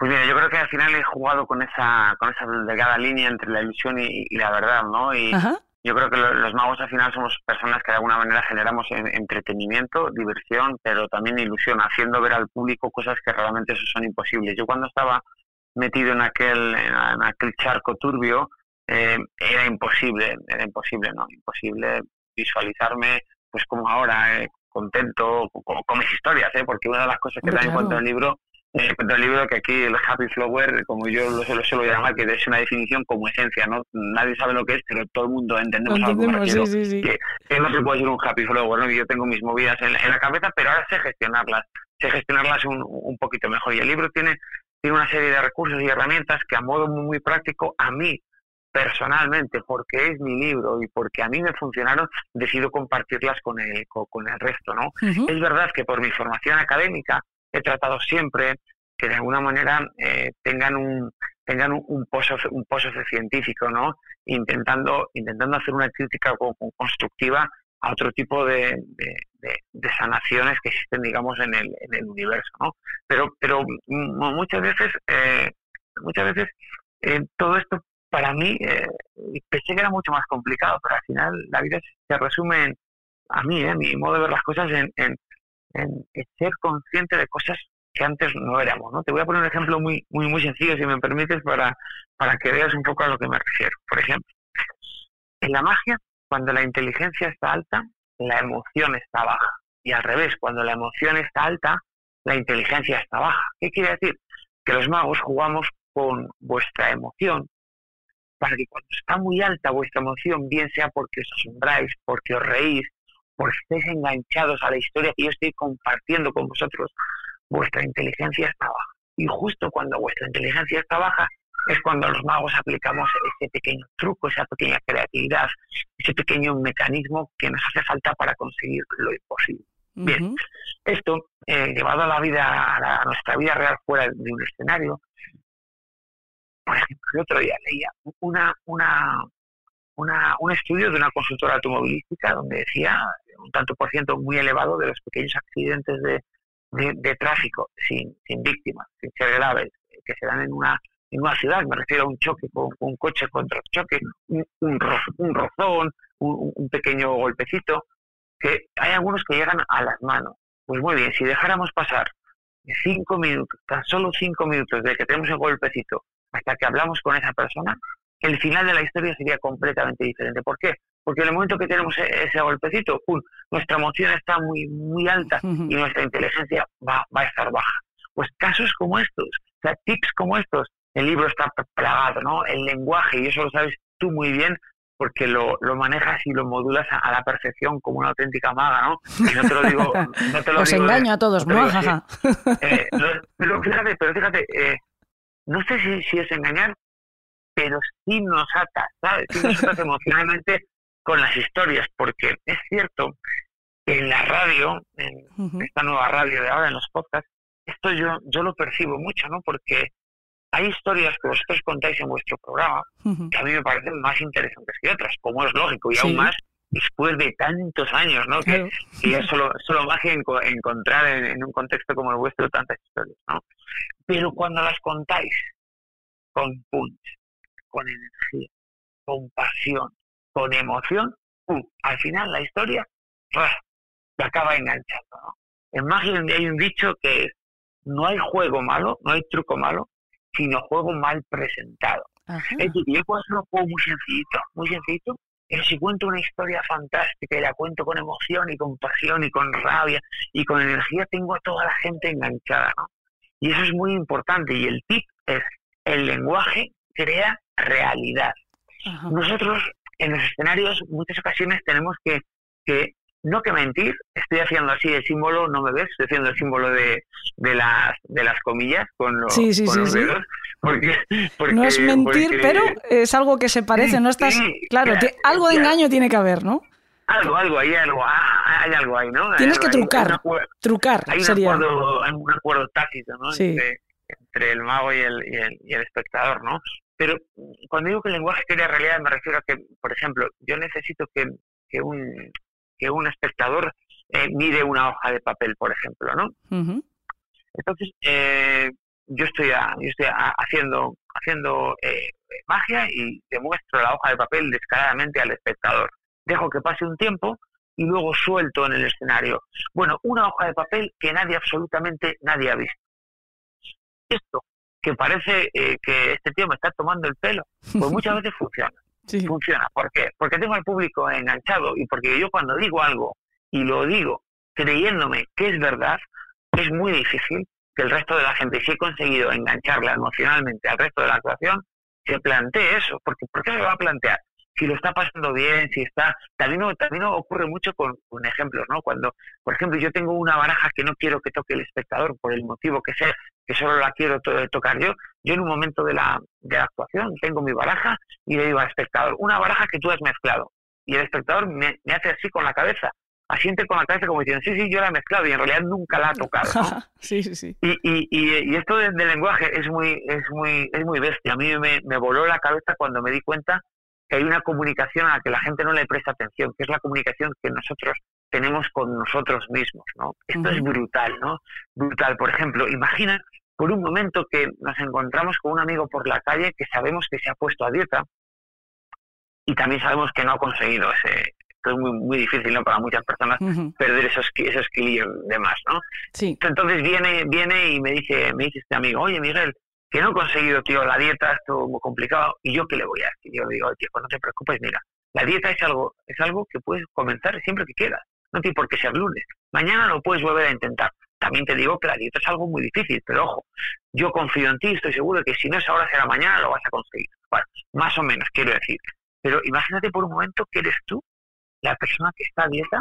Pues mira, yo creo que al final he jugado con esa, con esa delgada línea entre la ilusión y, la verdad, ¿no? Y yo creo que los magos al final somos personas que de alguna manera generamos entretenimiento, diversión, pero también ilusión, haciendo ver al público cosas que realmente son imposibles. Yo cuando estaba metido en aquel, en aquel charco turbio, eh, era imposible, era imposible, ¿no? Imposible visualizarme, pues como ahora, eh, contento con, mis historias, ¿eh? Porque una de las cosas que también cuento en el libro eh, el libro que aquí el happy flower, como yo lo suelo, suelo, llamar, que es una definición como esencia, ¿no? Nadie sabe lo que es, pero todo el mundo entendemos, algo sí, sí, sí. Que, no se puede ser un happy flower, ¿no? Yo tengo mis movidas en, la cabeza, pero ahora sé gestionarlas, sé gestionarlas un, un poquito mejor. Y el libro tiene, tiene una serie de recursos y herramientas que a modo muy, práctico a mí personalmente, porque es mi libro y porque a mí me funcionaron, decido compartirlas con el, con, el resto, ¿no? Es verdad que por mi formación académica he tratado siempre que de alguna manera eh, tengan un tengan un, pozo un pozo científico no intentando intentando hacer una crítica constructiva a otro tipo de, de, sanaciones que existen digamos en el, en el universo no pero pero muchas veces eh, muchas veces eh, todo esto para mí pensé que era mucho más complicado pero al final la vida se resume en, a mí eh, mi modo de ver las cosas en, en en, ser consciente de cosas que antes no éramos. ¿no? Te voy a poner un ejemplo muy, muy, muy sencillo, si me permites, para, para que veas un poco a lo que me refiero. Por ejemplo, en la magia, cuando la inteligencia está alta, la emoción está baja. Y al revés, cuando la emoción está alta, la inteligencia está baja. ¿Qué quiere decir? Que los magos jugamos con vuestra emoción para que cuando está muy alta vuestra emoción, bien sea porque os asombráis, porque os reís, porque estéis enganchados a la historia que yo estoy compartiendo con vosotros, vuestra inteligencia está baja. Y justo cuando vuestra inteligencia está baja, es cuando los magos aplicamos ese pequeño truco, esa pequeña creatividad, ese pequeño mecanismo que nos hace falta para conseguir lo imposible. Bien, esto eh, llevado a la vida, a, nuestra vida real fuera de un escenario, por ejemplo, el otro día leía una, una, un estudio de una consultora automovilística donde decía un tanto por ciento muy elevado de los pequeños accidentes de, de, tráfico sin, sin víctimas, sin ser graves, que se dan en una, en una ciudad, me refiero a un choque con, un coche contra choque, un, un, rozón, un, pequeño golpecito, que hay algunos que llegan a las manos. Pues muy bien, si dejáramos pasar cinco minutos, tan solo cinco minutos de que tenemos el golpecito hasta que hablamos con esa persona, el final de la historia sería completamente diferente. ¿Por qué? Porque en el momento que tenemos e-, ese golpecito, nuestra emoción está muy, muy alta y nuestra inteligencia va, va a estar baja. Pues casos como estos, o sea, tips como estos, el libro está plagado, ¿no? El lenguaje, y eso lo sabes tú muy bien, porque lo, lo manejas y lo modulas a, la perfección como una auténtica maga, ¿no? Y no te lo digo... No te lo Os engaño a todos, ¿no? Eh, pero fíjate, pero fíjate eh, no sé si, si es engañar, pero sí nos ata, ¿sabes? Sí nos ata emocionalmente con las historias, porque es cierto que en la radio, en esta nueva radio de ahora, en los podcasts, esto yo, yo lo percibo mucho, ¿no? Porque hay historias que vosotros contáis en vuestro programa que a mí me parecen más interesantes que otras, como es lógico, y aún más después de tantos años, ¿no? Que, es solo, solo magia encontrar en, en, un contexto como el vuestro tantas historias, ¿no? Pero cuando las contáis con punch, con energía, con pasión, con emoción, al final la historia se acaba enganchando. ¿no? En magia hay un dicho que es, no hay juego malo, no hay truco malo, sino juego mal presentado. Es decir, yo puedo hacer un juego muy sencillito, muy sencillito, pero si cuento una historia fantástica y la cuento con emoción y con pasión y con rabia y con energía, tengo a toda la gente enganchada, ¿no? Y eso es muy importante. Y el tip es, el lenguaje crea realidad. Nosotros en los escenarios muchas ocasiones tenemos que, que, no que mentir, estoy haciendo así el símbolo, no me ves, estoy haciendo el símbolo de, de, las, de las comillas con, los, dedos. Porque, no es mentir, pero es algo que se parece, no estás... claro, algo de engaño tiene que haber, ¿no? Algo, algo, hay algo, ah, hay algo ahí, ¿no? Tienes que trucar, trucar hay un sería. Acuerdo, hay un acuerdo tácito, ¿no? entre el mago y el, y el, espectador, ¿no? Pero cuando digo que el lenguaje crea realidad me refiero a que, por ejemplo, yo necesito que, que, un, que un espectador eh, mire una hoja de papel, por ejemplo, ¿no? Entonces, eh, yo estoy, yo estoy haciendo, haciendo eh, magia y demuestro la hoja de papel descaradamente al espectador. Dejo que pase un tiempo y luego suelto en el escenario. Bueno, una hoja de papel que nadie, absolutamente nadie ha visto esto, que parece eh, que este tío me está tomando el pelo, pues muchas veces funciona. Funciona. ¿Por qué? Porque tengo al público enganchado y porque yo cuando digo algo y lo digo creyéndome que es verdad, es muy difícil que el resto de la gente, si he conseguido engancharla emocionalmente al resto de la actuación, se plantee eso. Porque, ¿Por qué se va a plantear? Si lo está pasando bien, si está... También, también ocurre mucho con, ejemplos, ¿no? Cuando, por ejemplo, yo tengo una baraja que no quiero que toque el espectador por el motivo que sea, que solo la quiero tocar yo, yo en un momento de la, de la actuación tengo mi baraja y le digo al espectador, una baraja que tú has mezclado. Y el espectador me, hace así con la cabeza, asiente con la cabeza como diciendo, sí, sí, yo la he mezclado y en realidad nunca la ha tocado. sí, sí, sí. Y, y, y, esto del lenguaje es muy, es muy, es muy bestia. A mí me, me voló la cabeza cuando me di cuenta que hay una comunicación a la que la gente no le presta atención, que es la comunicación que nosotros tenemos con nosotros mismos, ¿no? Esto es brutal, ¿no? Brutal. Por ejemplo, imagina por un momento que nos encontramos con un amigo por la calle que sabemos que se ha puesto a dieta y también sabemos que no ha conseguido ese, es muy, muy difícil ¿no? para muchas personas perder esos esos kilillos de más, ¿no? Sí. Entonces viene viene y me dice me dice este amigo, oye Miguel, que no he conseguido, tío, la dieta, esto muy complicado, y yo qué le voy a decir, yo le digo, tío, pues no te preocupes, mira, la dieta es algo, es algo que puedes comenzar siempre que quieras, no tiene por qué ser lunes, mañana lo puedes volver a intentar. También te digo que la dieta es algo muy difícil, pero ojo, yo confío en ti, estoy seguro de que si no es ahora será mañana, lo vas a conseguir. Bueno, más o menos, quiero decir. Pero imagínate por un momento que eres tú la persona que está a dieta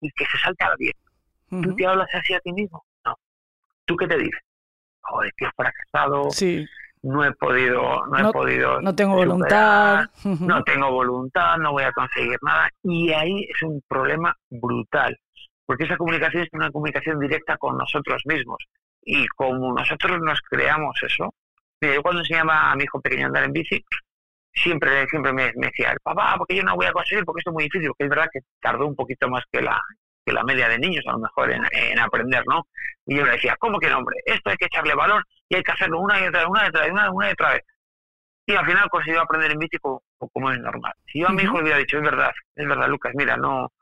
y que se salta a la dieta. ¿Tú te hablas así a ti mismo? No. ¿Tú qué te dices? Joder, que he fracasado, sí. no he podido, no, he podido. No tengo voluntad. No tengo voluntad, no voy a conseguir nada. Y ahí es un problema brutal, porque esa comunicación es una comunicación directa con nosotros mismos. Y como nosotros nos creamos eso, yo cuando enseñaba a mi hijo pequeño a andar en bici, siempre, siempre me, decía, papá, porque yo no voy a conseguir, porque esto es muy difícil, porque es verdad que tardó un poquito más que la, que la media de niños a lo mejor en, en aprender, ¿no? Y yo le decía, ¿cómo que no, hombre? Esto hay que echarle valor y hay que hacerlo una y otra vez, una y otra vez, una, una y otra vez. Y al final consiguió aprender en bici como, es normal. Si yo a mi hijo le hubiera dicho, es verdad, es verdad, Lucas, mira, no,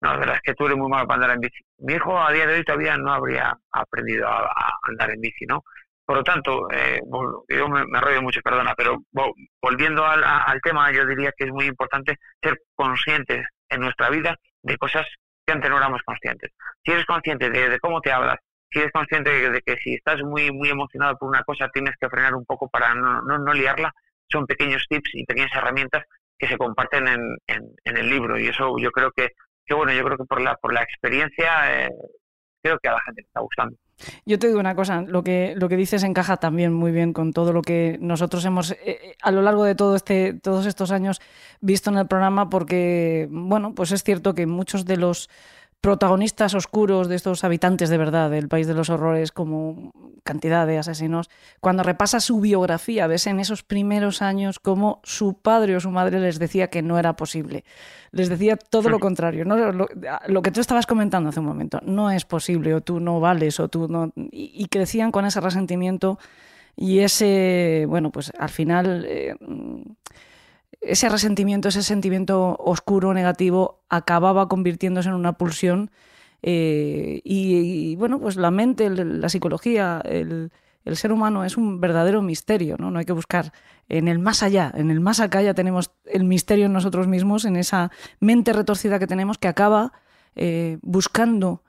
no, la verdad es que tú eres muy malo para andar en bici. Mi hijo a día de hoy todavía no habría aprendido a, a andar en bici, ¿no? Por lo tanto, eh, yo me, me rollo mucho, perdona, pero vo- volviendo al, al tema, yo diría que es muy importante ser conscientes en nuestra vida de cosas antes no éramos conscientes. Si eres consciente de, cómo te hablas, si eres consciente de, de que si estás muy muy emocionado por una cosa tienes que frenar un poco para no, no, no liarla, son pequeños tips y pequeñas herramientas que se comparten en, en, en el libro y eso yo creo que, que bueno, yo creo que por la por la experiencia eh, creo que a la gente le está gustando. Yo te digo una cosa, lo que, lo que dices encaja también muy bien con todo lo que nosotros hemos, eh, eh, a lo largo de este, todos estos años, visto en el programa, porque, bueno, pues es cierto que muchos de los protagonistas oscuros de estos habitantes de verdad del país de los horrores, como cantidad de asesinos, cuando repasas su biografía, ves en esos primeros años cómo su padre o su madre les decía que no era posible. Les decía todo lo contrario, ¿no? lo, lo que tú estabas comentando hace un momento, no es posible, o tú no vales, o tú no. Y, y crecían con ese resentimiento y ese, bueno, pues al final. Eh, ese resentimiento, ese sentimiento oscuro, negativo, acababa convirtiéndose en una pulsión. Eh, y, bueno, pues la mente, la psicología, el, ser humano es un verdadero misterio, ¿no? No hay que buscar en el más allá, en el más acá ya tenemos el misterio en nosotros mismos, en esa mente retorcida que tenemos que acaba eh, buscando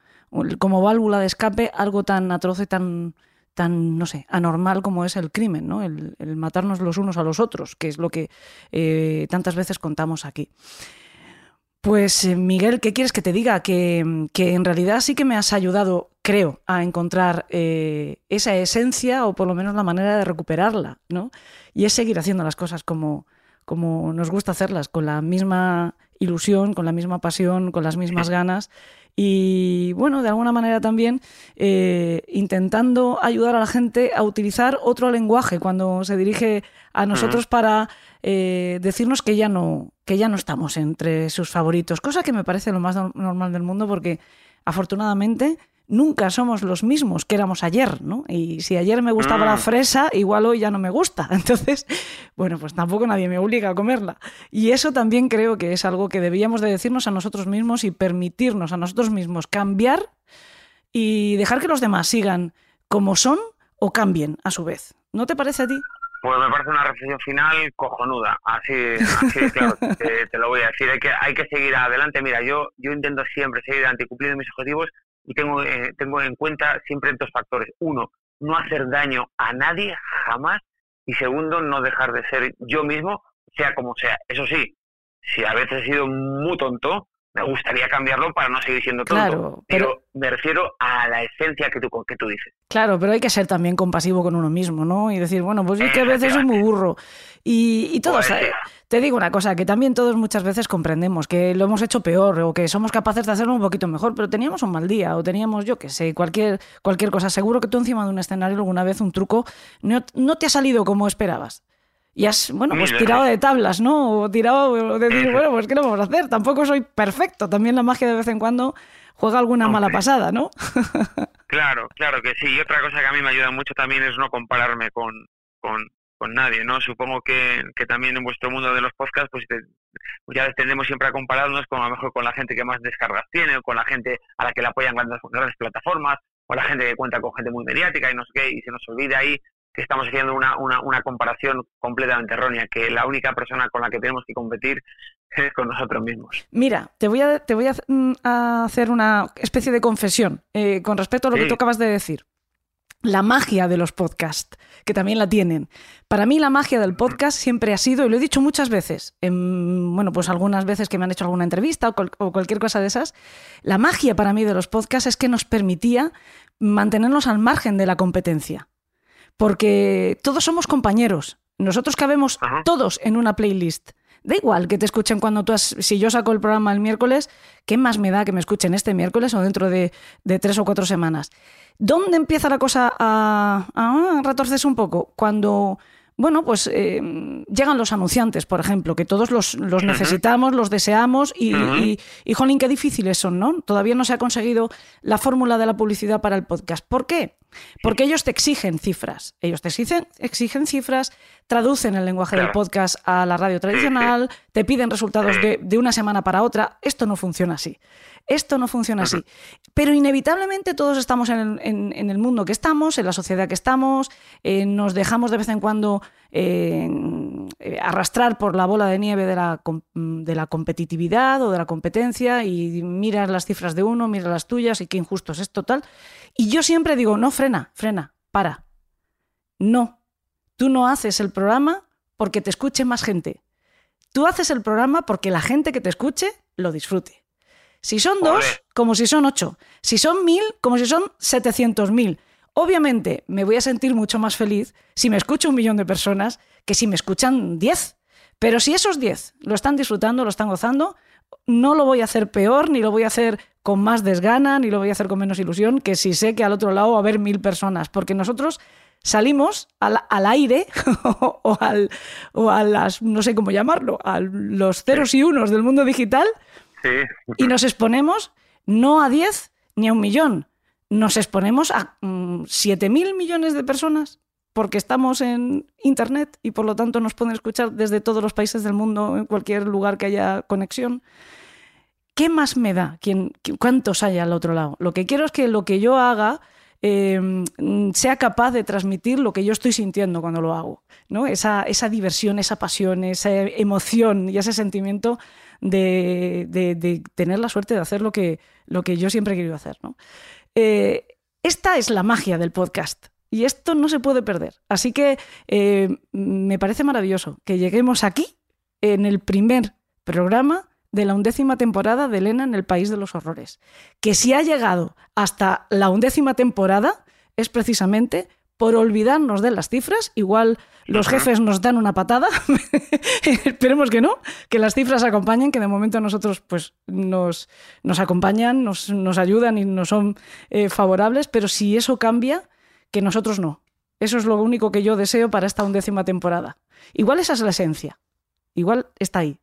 como válvula de escape algo tan atroz tan, tan, no sé, anormal como es el crimen, ¿no? El, matarnos los unos a los otros, que es lo que eh, tantas veces contamos aquí. Pues eh, Miguel, ¿qué quieres que te diga? Que, que, en realidad sí que me has ayudado, creo, a encontrar eh, esa esencia o por lo menos la manera de recuperarla, ¿no? Y es seguir haciendo las cosas como, como nos gusta hacerlas, con la misma ilusión, con la misma pasión, con las mismas ganas y bueno, de alguna manera también eh, intentando ayudar a la gente a utilizar otro lenguaje cuando se dirige a nosotros uh -huh. para eh, decirnos que ya no que ya no estamos entre sus favoritos, cosa que me parece lo más normal del mundo porque afortunadamente nunca somos los mismos que éramos ayer, ¿no? Y si ayer me gustaba mm. la fresa, igual hoy ya no me gusta. Entonces, bueno, pues tampoco nadie me obliga a comerla. Y eso también creo que es algo que debíamos de decirnos a nosotros mismos y permitirnos a nosotros mismos cambiar y dejar que los demás sigan como son o cambien a su vez. ¿No te parece a ti? Pues me parece una reflexión final cojonuda. Así, así claro, te, te, lo voy a decir. Hay que, hay que seguir adelante. Mira, yo, yo intento siempre seguir adelante y cumplir mis objetivos y tengo, eh, tengo en cuenta siempre dos factores. Uno, no hacer daño a nadie jamás. Y segundo, no dejar de ser yo mismo, sea como sea. Eso sí, si a veces he sido muy tonto, me gustaría cambiarlo para no seguir siendo tonto. Claro, pero, pero, me refiero a la esencia que tú, que tú dices. Claro, pero hay que ser también compasivo con uno mismo, ¿no? Y decir, bueno, pues es que a veces soy muy burro. Y, y todos, pues, te digo una cosa, que también todos muchas veces comprendemos que lo hemos hecho peor o que somos capaces de hacerlo un poquito mejor, pero teníamos un mal día o teníamos, yo qué sé, cualquier, cualquier cosa. Seguro que tú encima de un escenario alguna vez un truco no, no te ha salido como esperabas. Y has, bueno, pues tirado de tablas, ¿no? O tirado de decir, bueno, pues ¿qué lo vamos a hacer? Tampoco soy perfecto. También la magia de vez en cuando juega alguna mala pasada, ¿no? claro, claro que sí. Y otra cosa que a mí me ayuda mucho también es no compararme con, con, con nadie, ¿no? Supongo que, que, también en vuestro mundo de los podcasts, pues, te, ya tendemos siempre a compararnos con a lo mejor con la gente que más descargas tiene, o con la gente a la que le apoyan grandes, grandes plataformas, o la gente que cuenta con gente muy mediática y no sé qué, y se nos olvida ahí estamos haciendo una, una, una, comparación completamente errónea, que la única persona con la que tenemos que competir es con nosotros mismos. Mira, te voy a, te voy a, a hacer una especie de confesión eh, con respecto a lo sí. que tú acabas de decir. La magia de los podcasts, que también la tienen. Para mí la magia del podcast siempre ha sido, y lo he dicho muchas veces, en, bueno, pues algunas veces que me han hecho alguna entrevista o, o cualquier cosa de esas, la magia para mí de los podcasts es que nos permitía mantenernos al margen de la competencia porque todos somos compañeros. Nosotros cabemos Ajá. todos en una playlist. Da igual que te escuchen cuando tú has... Si yo saco el programa el miércoles, ¿qué más me da que me escuchen este miércoles o dentro de, de tres o cuatro semanas? ¿Dónde empieza la cosa a, a retorcerse un poco? Cuando bueno, pues eh, llegan los anunciantes, por ejemplo, que todos los, los necesitamos, los deseamos y, y, y, jolín, qué difíciles son, ¿no? Todavía no se ha conseguido la fórmula de la publicidad para el podcast. ¿Por qué? Porque ellos te exigen cifras. Ellos te exigen, exigen cifras, traducen el lenguaje del podcast a la radio tradicional, te piden resultados de, de, una semana para otra. Esto no funciona así. Esto no funciona así. Pero inevitablemente todos estamos en el, mundo que estamos, en la sociedad que estamos, eh, nos dejamos de vez en cuando eh, arrastrar por la bola de nieve de la, de la, competitividad o de la competencia y miras las cifras de uno, miras las tuyas y qué injusto es esto tal. Y yo siempre digo, no, frena, frena, para. No, tú no haces el programa porque te escuche más gente. Tú haces el programa porque la gente que te escuche lo disfrute. Si son dos, como si son ocho. Si son mil, como si son setecientos mil. Obviamente me voy a sentir mucho más feliz si me escucha un millón de personas que si me escuchan diez. Pero si esos diez lo están disfrutando, lo están gozando, no lo voy a hacer peor, ni lo voy a hacer con más desgana, ni lo voy a hacer con menos ilusión, que si sé que al otro lado va a haber mil personas. Porque nosotros salimos al, al aire o, al, o a las, no sé cómo llamarlo, a los ceros y unos del mundo digital Y nos exponemos no a 10 ni a un millón, nos exponemos a mm, 7 mil millones de personas porque estamos en Internet y por lo tanto nos pueden escuchar desde todos los países del mundo, en cualquier lugar que haya conexión. ¿Qué más me da? ¿Quién, ¿Cuántos hay al otro lado? Lo que quiero es que lo que yo haga eh, sea capaz de transmitir lo que yo estoy sintiendo cuando lo hago. ¿no? Esa, esa diversión, esa pasión, esa emoción y ese sentimiento de, de, tener la suerte de hacer lo que, lo que yo siempre he querido hacer. ¿no? Eh, esta es la magia del podcast. Y esto no se puede perder. Así que eh, me parece maravilloso que lleguemos aquí en el primer programa de la undécima temporada de Elena en el País de los Horrores. Que si ha llegado hasta la undécima temporada es precisamente por olvidarnos de las cifras. Igual los jefes nos dan una patada. Esperemos que no, que las cifras acompañen, que de momento nosotros pues, nos, nos acompañan, nos, nos, ayudan y nos son eh, favorables, pero si eso cambia, que nosotros no. Eso es lo único que yo deseo para esta undécima temporada. Igual esa es la esencia. Igual está ahí.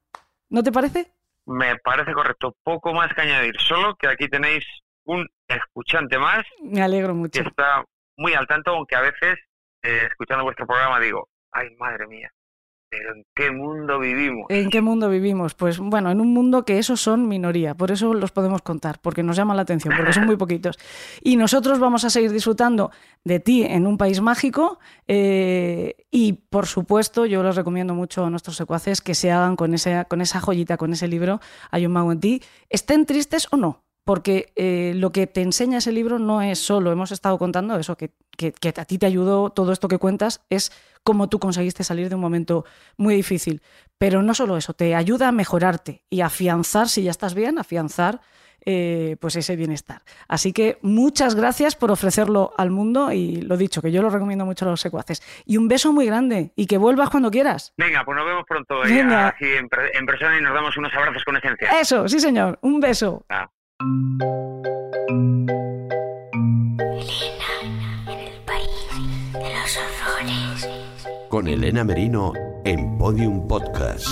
¿No te parece? Me parece correcto. Poco más que añadir. Solo que aquí tenéis un escuchante más. Me alegro mucho. Que está muy al tanto, aunque a veces, eh, escuchando vuestro programa, digo, ay, madre mía, pero ¿en qué mundo vivimos? ¿En qué mundo vivimos? Pues bueno, en un mundo que esos son minoría, por eso los podemos contar, porque nos llama la atención, porque son muy poquitos. Y nosotros vamos a seguir disfrutando de ti en un país mágico eh, y, por supuesto, yo les recomiendo mucho a nuestros secuaces que se hagan con, ese, con esa joyita, con ese libro, Hay un mago en ti, estén tristes o no, porque eh, lo que te enseña ese libro no es solo, hemos estado contando eso, que, que, que, a ti te ayudó todo esto que cuentas, es cómo tú conseguiste salir de un momento muy difícil. Pero no solo eso, te ayuda a mejorarte y afianzar, si ya estás bien, afianzar eh, pues ese bienestar. Así que muchas gracias por ofrecerlo al mundo y lo dicho, que yo lo recomiendo mucho a los secuaces. Y un beso muy grande y que vuelvas cuando quieras. Venga, pues nos vemos pronto ya, así en, en, persona y nos damos unos abrazos con esencia. Eso, sí señor, un beso. Ah. Elena, en el país de los horrores. Con Elena Merino en Podium Podcast.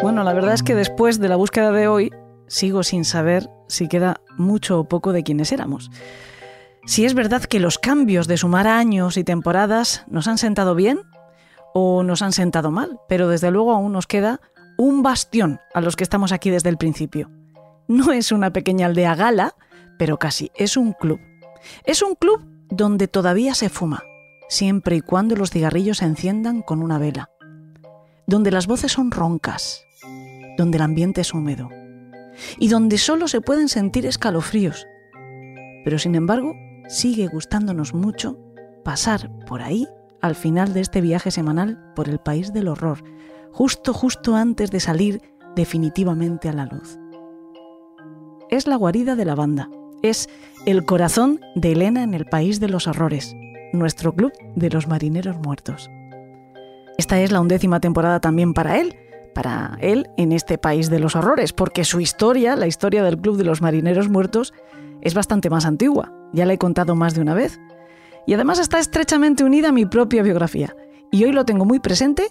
Bueno, la verdad es que después de la búsqueda de hoy, sigo sin saber si queda mucho o poco de quienes éramos. Si es verdad que los cambios de sumar años y temporadas nos han sentado bien o nos han sentado mal, pero desde luego aún nos queda un bastión a los que estamos aquí desde el principio. No es una pequeña aldea gala, pero casi es un club. Es un club donde todavía se fuma, siempre y cuando los cigarrillos se enciendan con una vela. Donde las voces son roncas, donde el ambiente es húmedo y donde solo se pueden sentir escalofríos. Pero sin embargo, sigue gustándonos mucho pasar por ahí al final de este viaje semanal por el país del horror, justo justo antes de salir definitivamente a la luz es la guarida de la banda. Es el corazón de Elena en el País de los Horrores, nuestro club de los marineros muertos. Esta es la undécima temporada también para él, para él en este País de los Horrores, porque su historia, la historia del Club de los Marineros Muertos, es bastante más antigua. Ya la he contado más de una vez. Y además está estrechamente unida a mi propia biografía. Y hoy lo tengo muy presente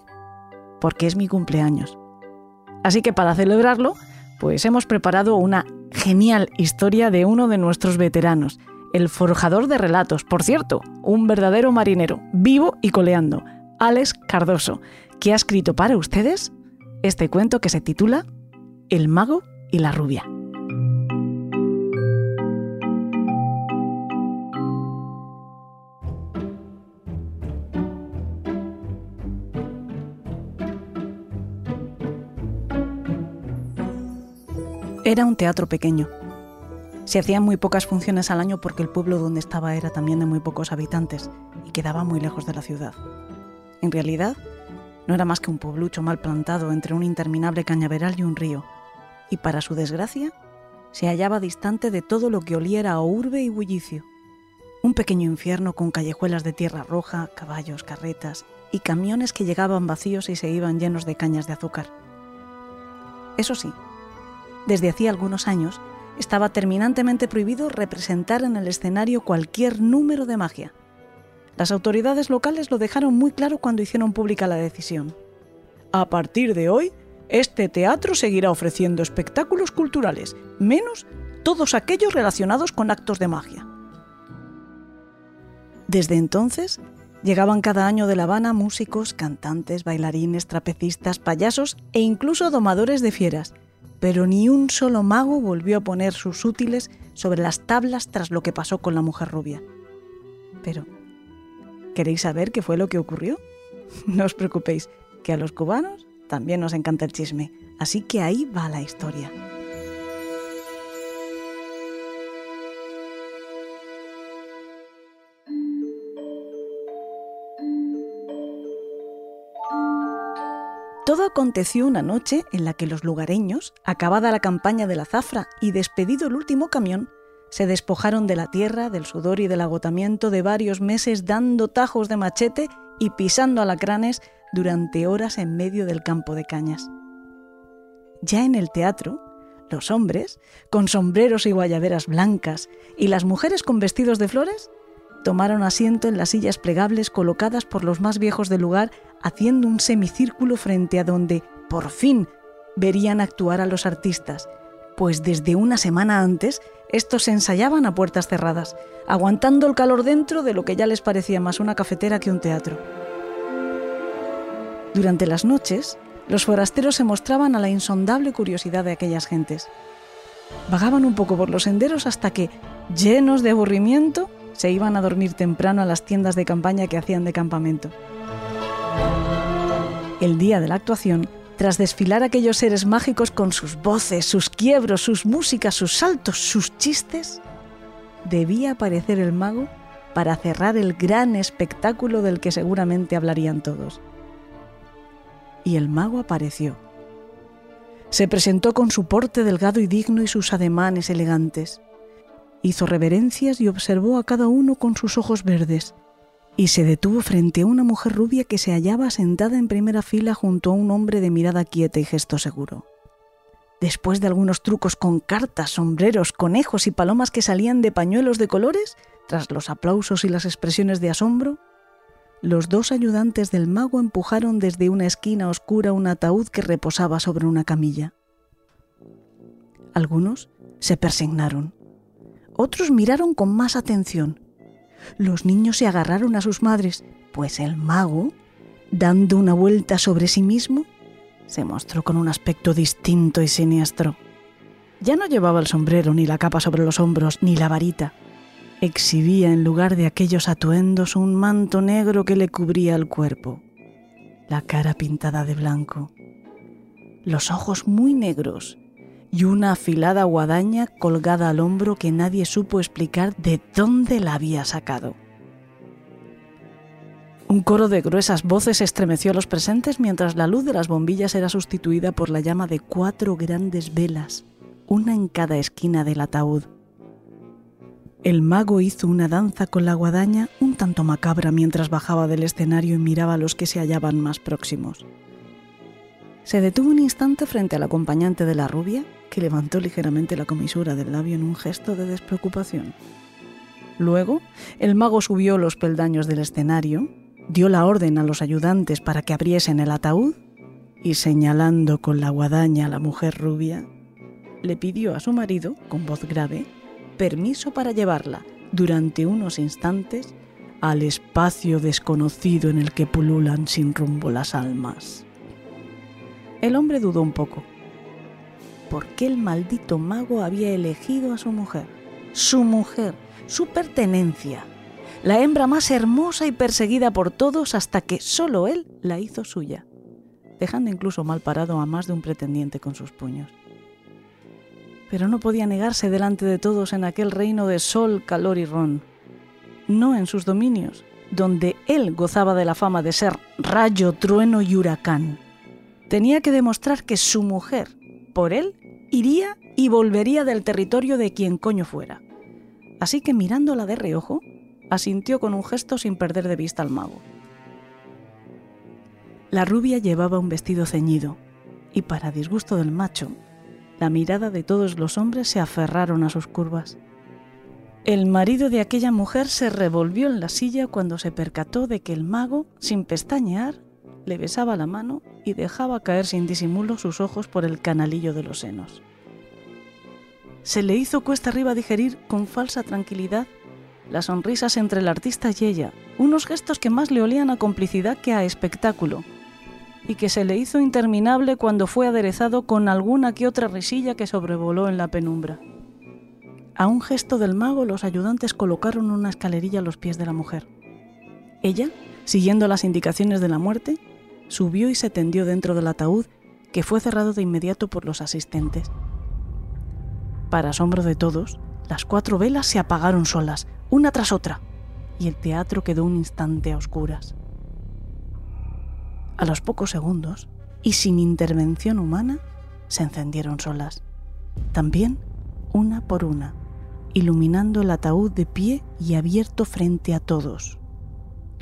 porque es mi cumpleaños. Así que para celebrarlo, pues hemos preparado una genial historia de uno de nuestros veteranos, el forjador de relatos, por cierto, un verdadero marinero, vivo y coleando, Alex Cardoso, que ha escrito para ustedes este cuento que se titula El mago y la rubia. Era un teatro pequeño. Se hacían muy pocas funciones al año porque el pueblo donde estaba era también de muy pocos habitantes y quedaba muy lejos de la ciudad. En realidad, no era más que un pueblucho mal plantado entre un interminable cañaveral y un río, y para su desgracia, se hallaba distante de todo lo que oliera a urbe y bullicio. Un pequeño infierno con callejuelas de tierra roja, caballos, carretas y camiones que llegaban vacíos y se iban llenos de cañas de azúcar. Eso sí, desde hacía algunos años, estaba terminantemente prohibido representar en el escenario cualquier número de magia. Las autoridades locales lo dejaron muy claro cuando hicieron pública la decisión. A partir de hoy, este teatro seguirá ofreciendo espectáculos culturales, menos todos aquellos relacionados con actos de magia. Desde entonces, llegaban cada año de La Habana músicos, cantantes, bailarines, trapecistas, payasos e incluso domadores de fieras, pero ni un solo mago volvió a poner sus útiles sobre las tablas tras lo que pasó con la mujer rubia. Pero, ¿queréis saber qué fue lo que ocurrió? No os preocupéis, que a los cubanos también nos encanta el chisme, así que ahí va la historia. Aconteció una noche en la que los lugareños, acabada la campaña de la zafra y despedido el último camión, se despojaron de la tierra, del sudor y del agotamiento de varios meses dando tajos de machete y pisando alacranes durante horas en medio del campo de cañas. Ya en el teatro, los hombres, con sombreros y guayaberas blancas, y las mujeres con vestidos de flores, tomaron asiento en las sillas plegables colocadas por los más viejos del lugar, haciendo un semicírculo frente a donde, por fin, verían actuar a los artistas, pues desde una semana antes estos se ensayaban a puertas cerradas, aguantando el calor dentro de lo que ya les parecía más una cafetera que un teatro. Durante las noches, los forasteros se mostraban a la insondable curiosidad de aquellas gentes. Vagaban un poco por los senderos hasta que, llenos de aburrimiento, se iban a dormir temprano a las tiendas de campaña que hacían de campamento. El día de la actuación, tras desfilar aquellos seres mágicos con sus voces, sus quiebros, sus músicas, sus saltos, sus chistes, debía aparecer el mago para cerrar el gran espectáculo del que seguramente hablarían todos. Y el mago apareció. Se presentó con su porte delgado y digno y sus ademanes elegantes. Hizo reverencias y observó a cada uno con sus ojos verdes, y se detuvo frente a una mujer rubia que se hallaba sentada en primera fila junto a un hombre de mirada quieta y gesto seguro. Después de algunos trucos con cartas, sombreros, conejos y palomas que salían de pañuelos de colores, tras los aplausos y las expresiones de asombro, los dos ayudantes del mago empujaron desde una esquina oscura un ataúd que reposaba sobre una camilla. Algunos se persignaron, otros miraron con más atención. Los niños se agarraron a sus madres, pues el mago, dando una vuelta sobre sí mismo, se mostró con un aspecto distinto y siniestro. Ya no llevaba el sombrero, ni la capa sobre los hombros, ni la varita. Exhibía en lugar de aquellos atuendos un manto negro que le cubría el cuerpo, la cara pintada de blanco, los ojos muy negros y una afilada guadaña colgada al hombro que nadie supo explicar de dónde la había sacado. Un coro de gruesas voces estremeció a los presentes mientras la luz de las bombillas era sustituida por la llama de cuatro grandes velas, una en cada esquina del ataúd. El mago hizo una danza con la guadaña un tanto macabra mientras bajaba del escenario y miraba a los que se hallaban más próximos. Se detuvo un instante frente al acompañante de la rubia, que levantó ligeramente la comisura del labio en un gesto de despreocupación. Luego, el mago subió los peldaños del escenario, dio la orden a los ayudantes para que abriesen el ataúd y señalando con la guadaña a la mujer rubia, le pidió a su marido, con voz grave, permiso para llevarla durante unos instantes al espacio desconocido en el que pululan sin rumbo las almas. El hombre dudó un poco. ¿Por qué el maldito mago había elegido a su mujer? Su mujer, su pertenencia, la hembra más hermosa y perseguida por todos hasta que solo él la hizo suya, dejando incluso mal parado a más de un pretendiente con sus puños. Pero no podía negarse delante de todos en aquel reino de sol, calor y ron, no en sus dominios, donde él gozaba de la fama de ser rayo, trueno y huracán. Tenía que demostrar que su mujer, por él, iría y volvería del territorio de quien coño fuera. Así que mirándola de reojo, asintió con un gesto sin perder de vista al mago. La rubia llevaba un vestido ceñido, y para disgusto del macho, la mirada de todos los hombres se aferraron a sus curvas. El marido de aquella mujer se revolvió en la silla cuando se percató de que el mago, sin pestañear, le besaba la mano y dejaba caer sin disimulo sus ojos por el canalillo de los senos. Se le hizo cuesta arriba digerir con falsa tranquilidad las sonrisas entre el artista y ella, unos gestos que más le olían a complicidad que a espectáculo, y que se le hizo interminable cuando fue aderezado con alguna que otra risilla que sobrevoló en la penumbra. A un gesto del mago los ayudantes colocaron una escalerilla a los pies de la mujer. Ella, siguiendo las indicaciones de la muerte, subió y se tendió dentro del ataúd que fue cerrado de inmediato por los asistentes. Para asombro de todos, las cuatro velas se apagaron solas, una tras otra, y el teatro quedó un instante a oscuras. A los pocos segundos, y sin intervención humana, se encendieron solas, también una por una, iluminando el ataúd de pie y abierto frente a todos.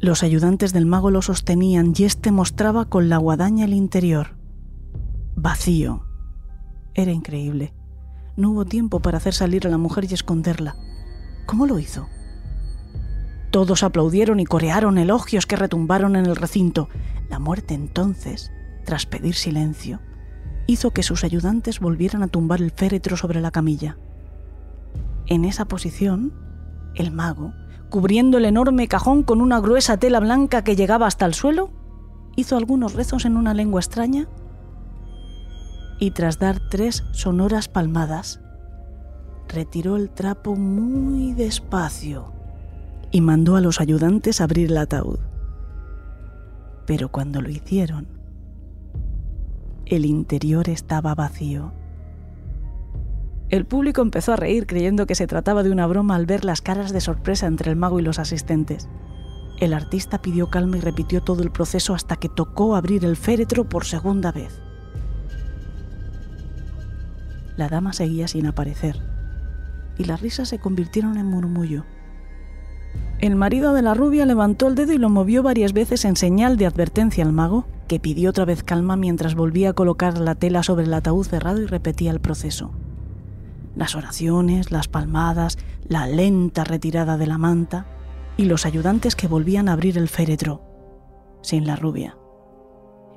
Los ayudantes del mago lo sostenían y éste mostraba con la guadaña el interior. Vacío. Era increíble. No hubo tiempo para hacer salir a la mujer y esconderla. ¿Cómo lo hizo? Todos aplaudieron y corearon elogios que retumbaron en el recinto. La muerte entonces, tras pedir silencio, hizo que sus ayudantes volvieran a tumbar el féretro sobre la camilla. En esa posición, el mago, cubriendo el enorme cajón con una gruesa tela blanca que llegaba hasta el suelo, hizo algunos rezos en una lengua extraña y tras dar tres sonoras palmadas, retiró el trapo muy despacio y mandó a los ayudantes abrir el ataúd. Pero cuando lo hicieron, el interior estaba vacío. El público empezó a reír creyendo que se trataba de una broma al ver las caras de sorpresa entre el mago y los asistentes. El artista pidió calma y repitió todo el proceso hasta que tocó abrir el féretro por segunda vez. La dama seguía sin aparecer y las risas se convirtieron en murmullo. El marido de la rubia levantó el dedo y lo movió varias veces en señal de advertencia al mago, que pidió otra vez calma mientras volvía a colocar la tela sobre el ataúd cerrado y repetía el proceso. Las oraciones, las palmadas, la lenta retirada de la manta y los ayudantes que volvían a abrir el féretro, sin la rubia.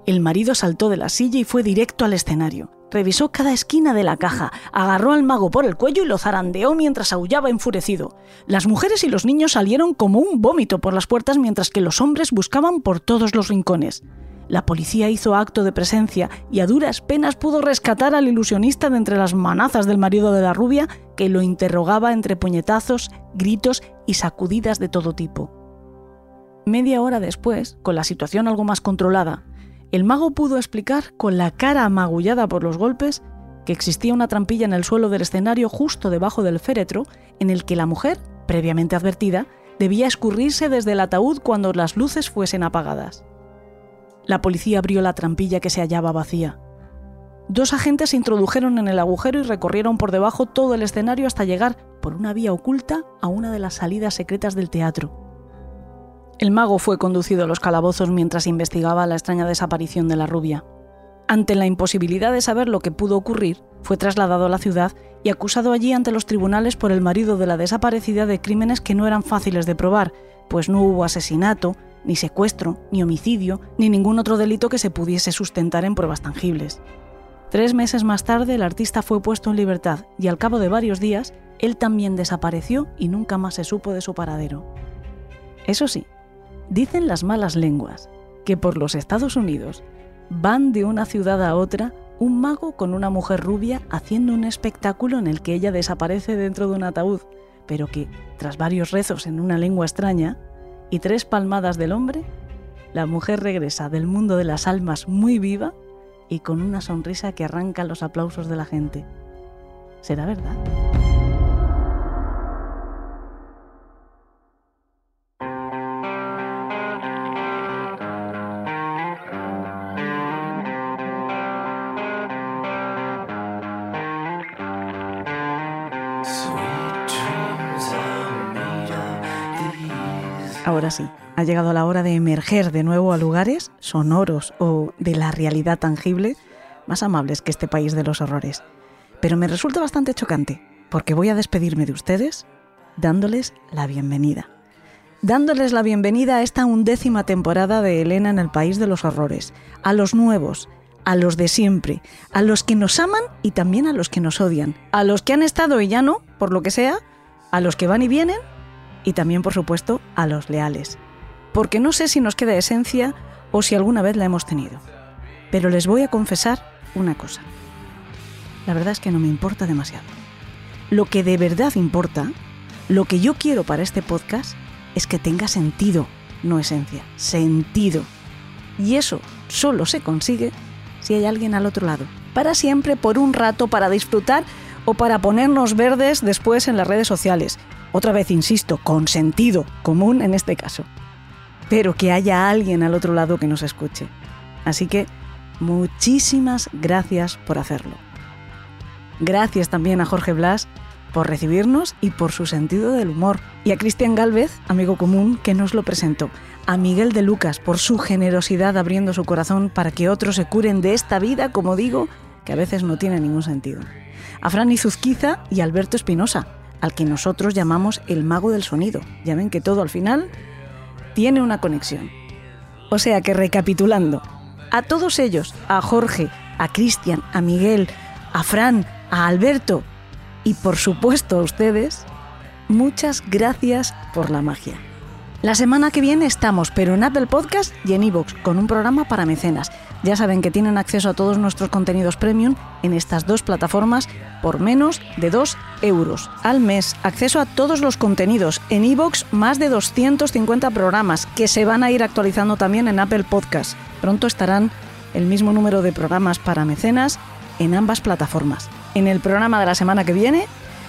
El marido saltó de la silla y fue directo al escenario. Revisó cada esquina de la caja, agarró al mago por el cuello y lo zarandeó mientras aullaba enfurecido. Las mujeres y los niños salieron como un vómito por las puertas mientras que los hombres buscaban por todos los rincones. La policía hizo acto de presencia y a duras penas pudo rescatar al ilusionista de entre las manazas del marido de la rubia que lo interrogaba entre puñetazos, gritos y sacudidas de todo tipo. Media hora después, con la situación algo más controlada, el mago pudo explicar con la cara amagullada por los golpes que existía una trampilla en el suelo del escenario justo debajo del féretro en el que la mujer, previamente advertida, debía escurrirse desde el ataúd cuando las luces fuesen apagadas. La policía abrió la trampilla que se hallaba vacía. Dos agentes se introdujeron en el agujero y recorrieron por debajo todo el escenario hasta llegar por una vía oculta a una de las salidas secretas del teatro. El mago fue conducido a los calabozos mientras investigaba la extraña desaparición de la rubia. Ante la imposibilidad de saber lo que pudo ocurrir, fue trasladado a la ciudad y acusado allí ante los tribunales por el marido de la desaparecida de crímenes que no eran fáciles de probar, pues no hubo asesinato, ni secuestro, ni homicidio, ni ningún otro delito que se pudiese sustentar en pruebas tangibles. Tres meses más tarde el artista fue puesto en libertad y al cabo de varios días él también desapareció y nunca más se supo de su paradero. Eso sí, dicen las malas lenguas que por los Estados Unidos van de una ciudad a otra un mago con una mujer rubia haciendo un espectáculo en el que ella desaparece dentro de un ataúd, pero que, tras varios rezos en una lengua extraña y tres palmadas del hombre, la mujer regresa del mundo de las almas muy viva y con una sonrisa que arranca los aplausos de la gente. ¿Será verdad? Ahora sí, ha llegado la hora de emerger de nuevo a lugares sonoros o de la realidad tangible más amables que este país de los horrores. Pero me resulta bastante chocante, porque voy a despedirme de ustedes dándoles la bienvenida. Dándoles la bienvenida a esta undécima temporada de Elena en el País de los Horrores, a los nuevos, a los de siempre, a los que nos aman y también a los que nos odian, a los que han estado y ya no, por lo que sea, a los que van y vienen y también, por supuesto, a los leales. Porque no sé si nos queda esencia o si alguna vez la hemos tenido. Pero les voy a confesar una cosa. La verdad es que no me importa demasiado. Lo que de verdad importa, lo que yo quiero para este podcast, es que tenga sentido, no esencia, sentido. Y eso solo se consigue si hay alguien al otro lado. Para siempre, por un rato, para disfrutar o para ponernos verdes después en las redes sociales. Otra vez, insisto, con sentido común en este caso. Pero que haya alguien al otro lado que nos escuche. Así que muchísimas gracias por hacerlo. Gracias también a Jorge Blas por recibirnos y por su sentido del humor. Y a Cristian Galvez, amigo común, que nos lo presentó. A Miguel de Lucas por su generosidad abriendo su corazón para que otros se curen de esta vida, como digo, que a veces no tiene ningún sentido. A Fran Izuzquiza y Alberto Espinosa al que nosotros llamamos el mago del sonido. Ya ven que todo al final tiene una conexión. O sea que recapitulando, a todos ellos, a Jorge, a Cristian, a Miguel, a Fran, a Alberto y por supuesto a ustedes, muchas gracias por la magia. La semana que viene estamos, pero en Apple Podcast y en iVoox, con un programa para mecenas. Ya saben que tienen acceso a todos nuestros contenidos premium en estas dos plataformas por menos de 2 euros al mes. Acceso a todos los contenidos. En iVoox más de 250 programas que se van a ir actualizando también en Apple Podcast. Pronto estarán el mismo número de programas para mecenas en ambas plataformas. En el programa de la semana que viene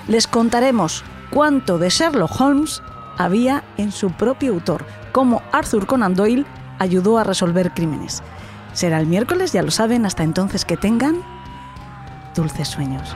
les contaremos cuánto de Sherlock Holmes había en su propio autor, cómo Arthur Conan Doyle ayudó a resolver crímenes. Será el miércoles, ya lo saben, hasta entonces que tengan dulces sueños.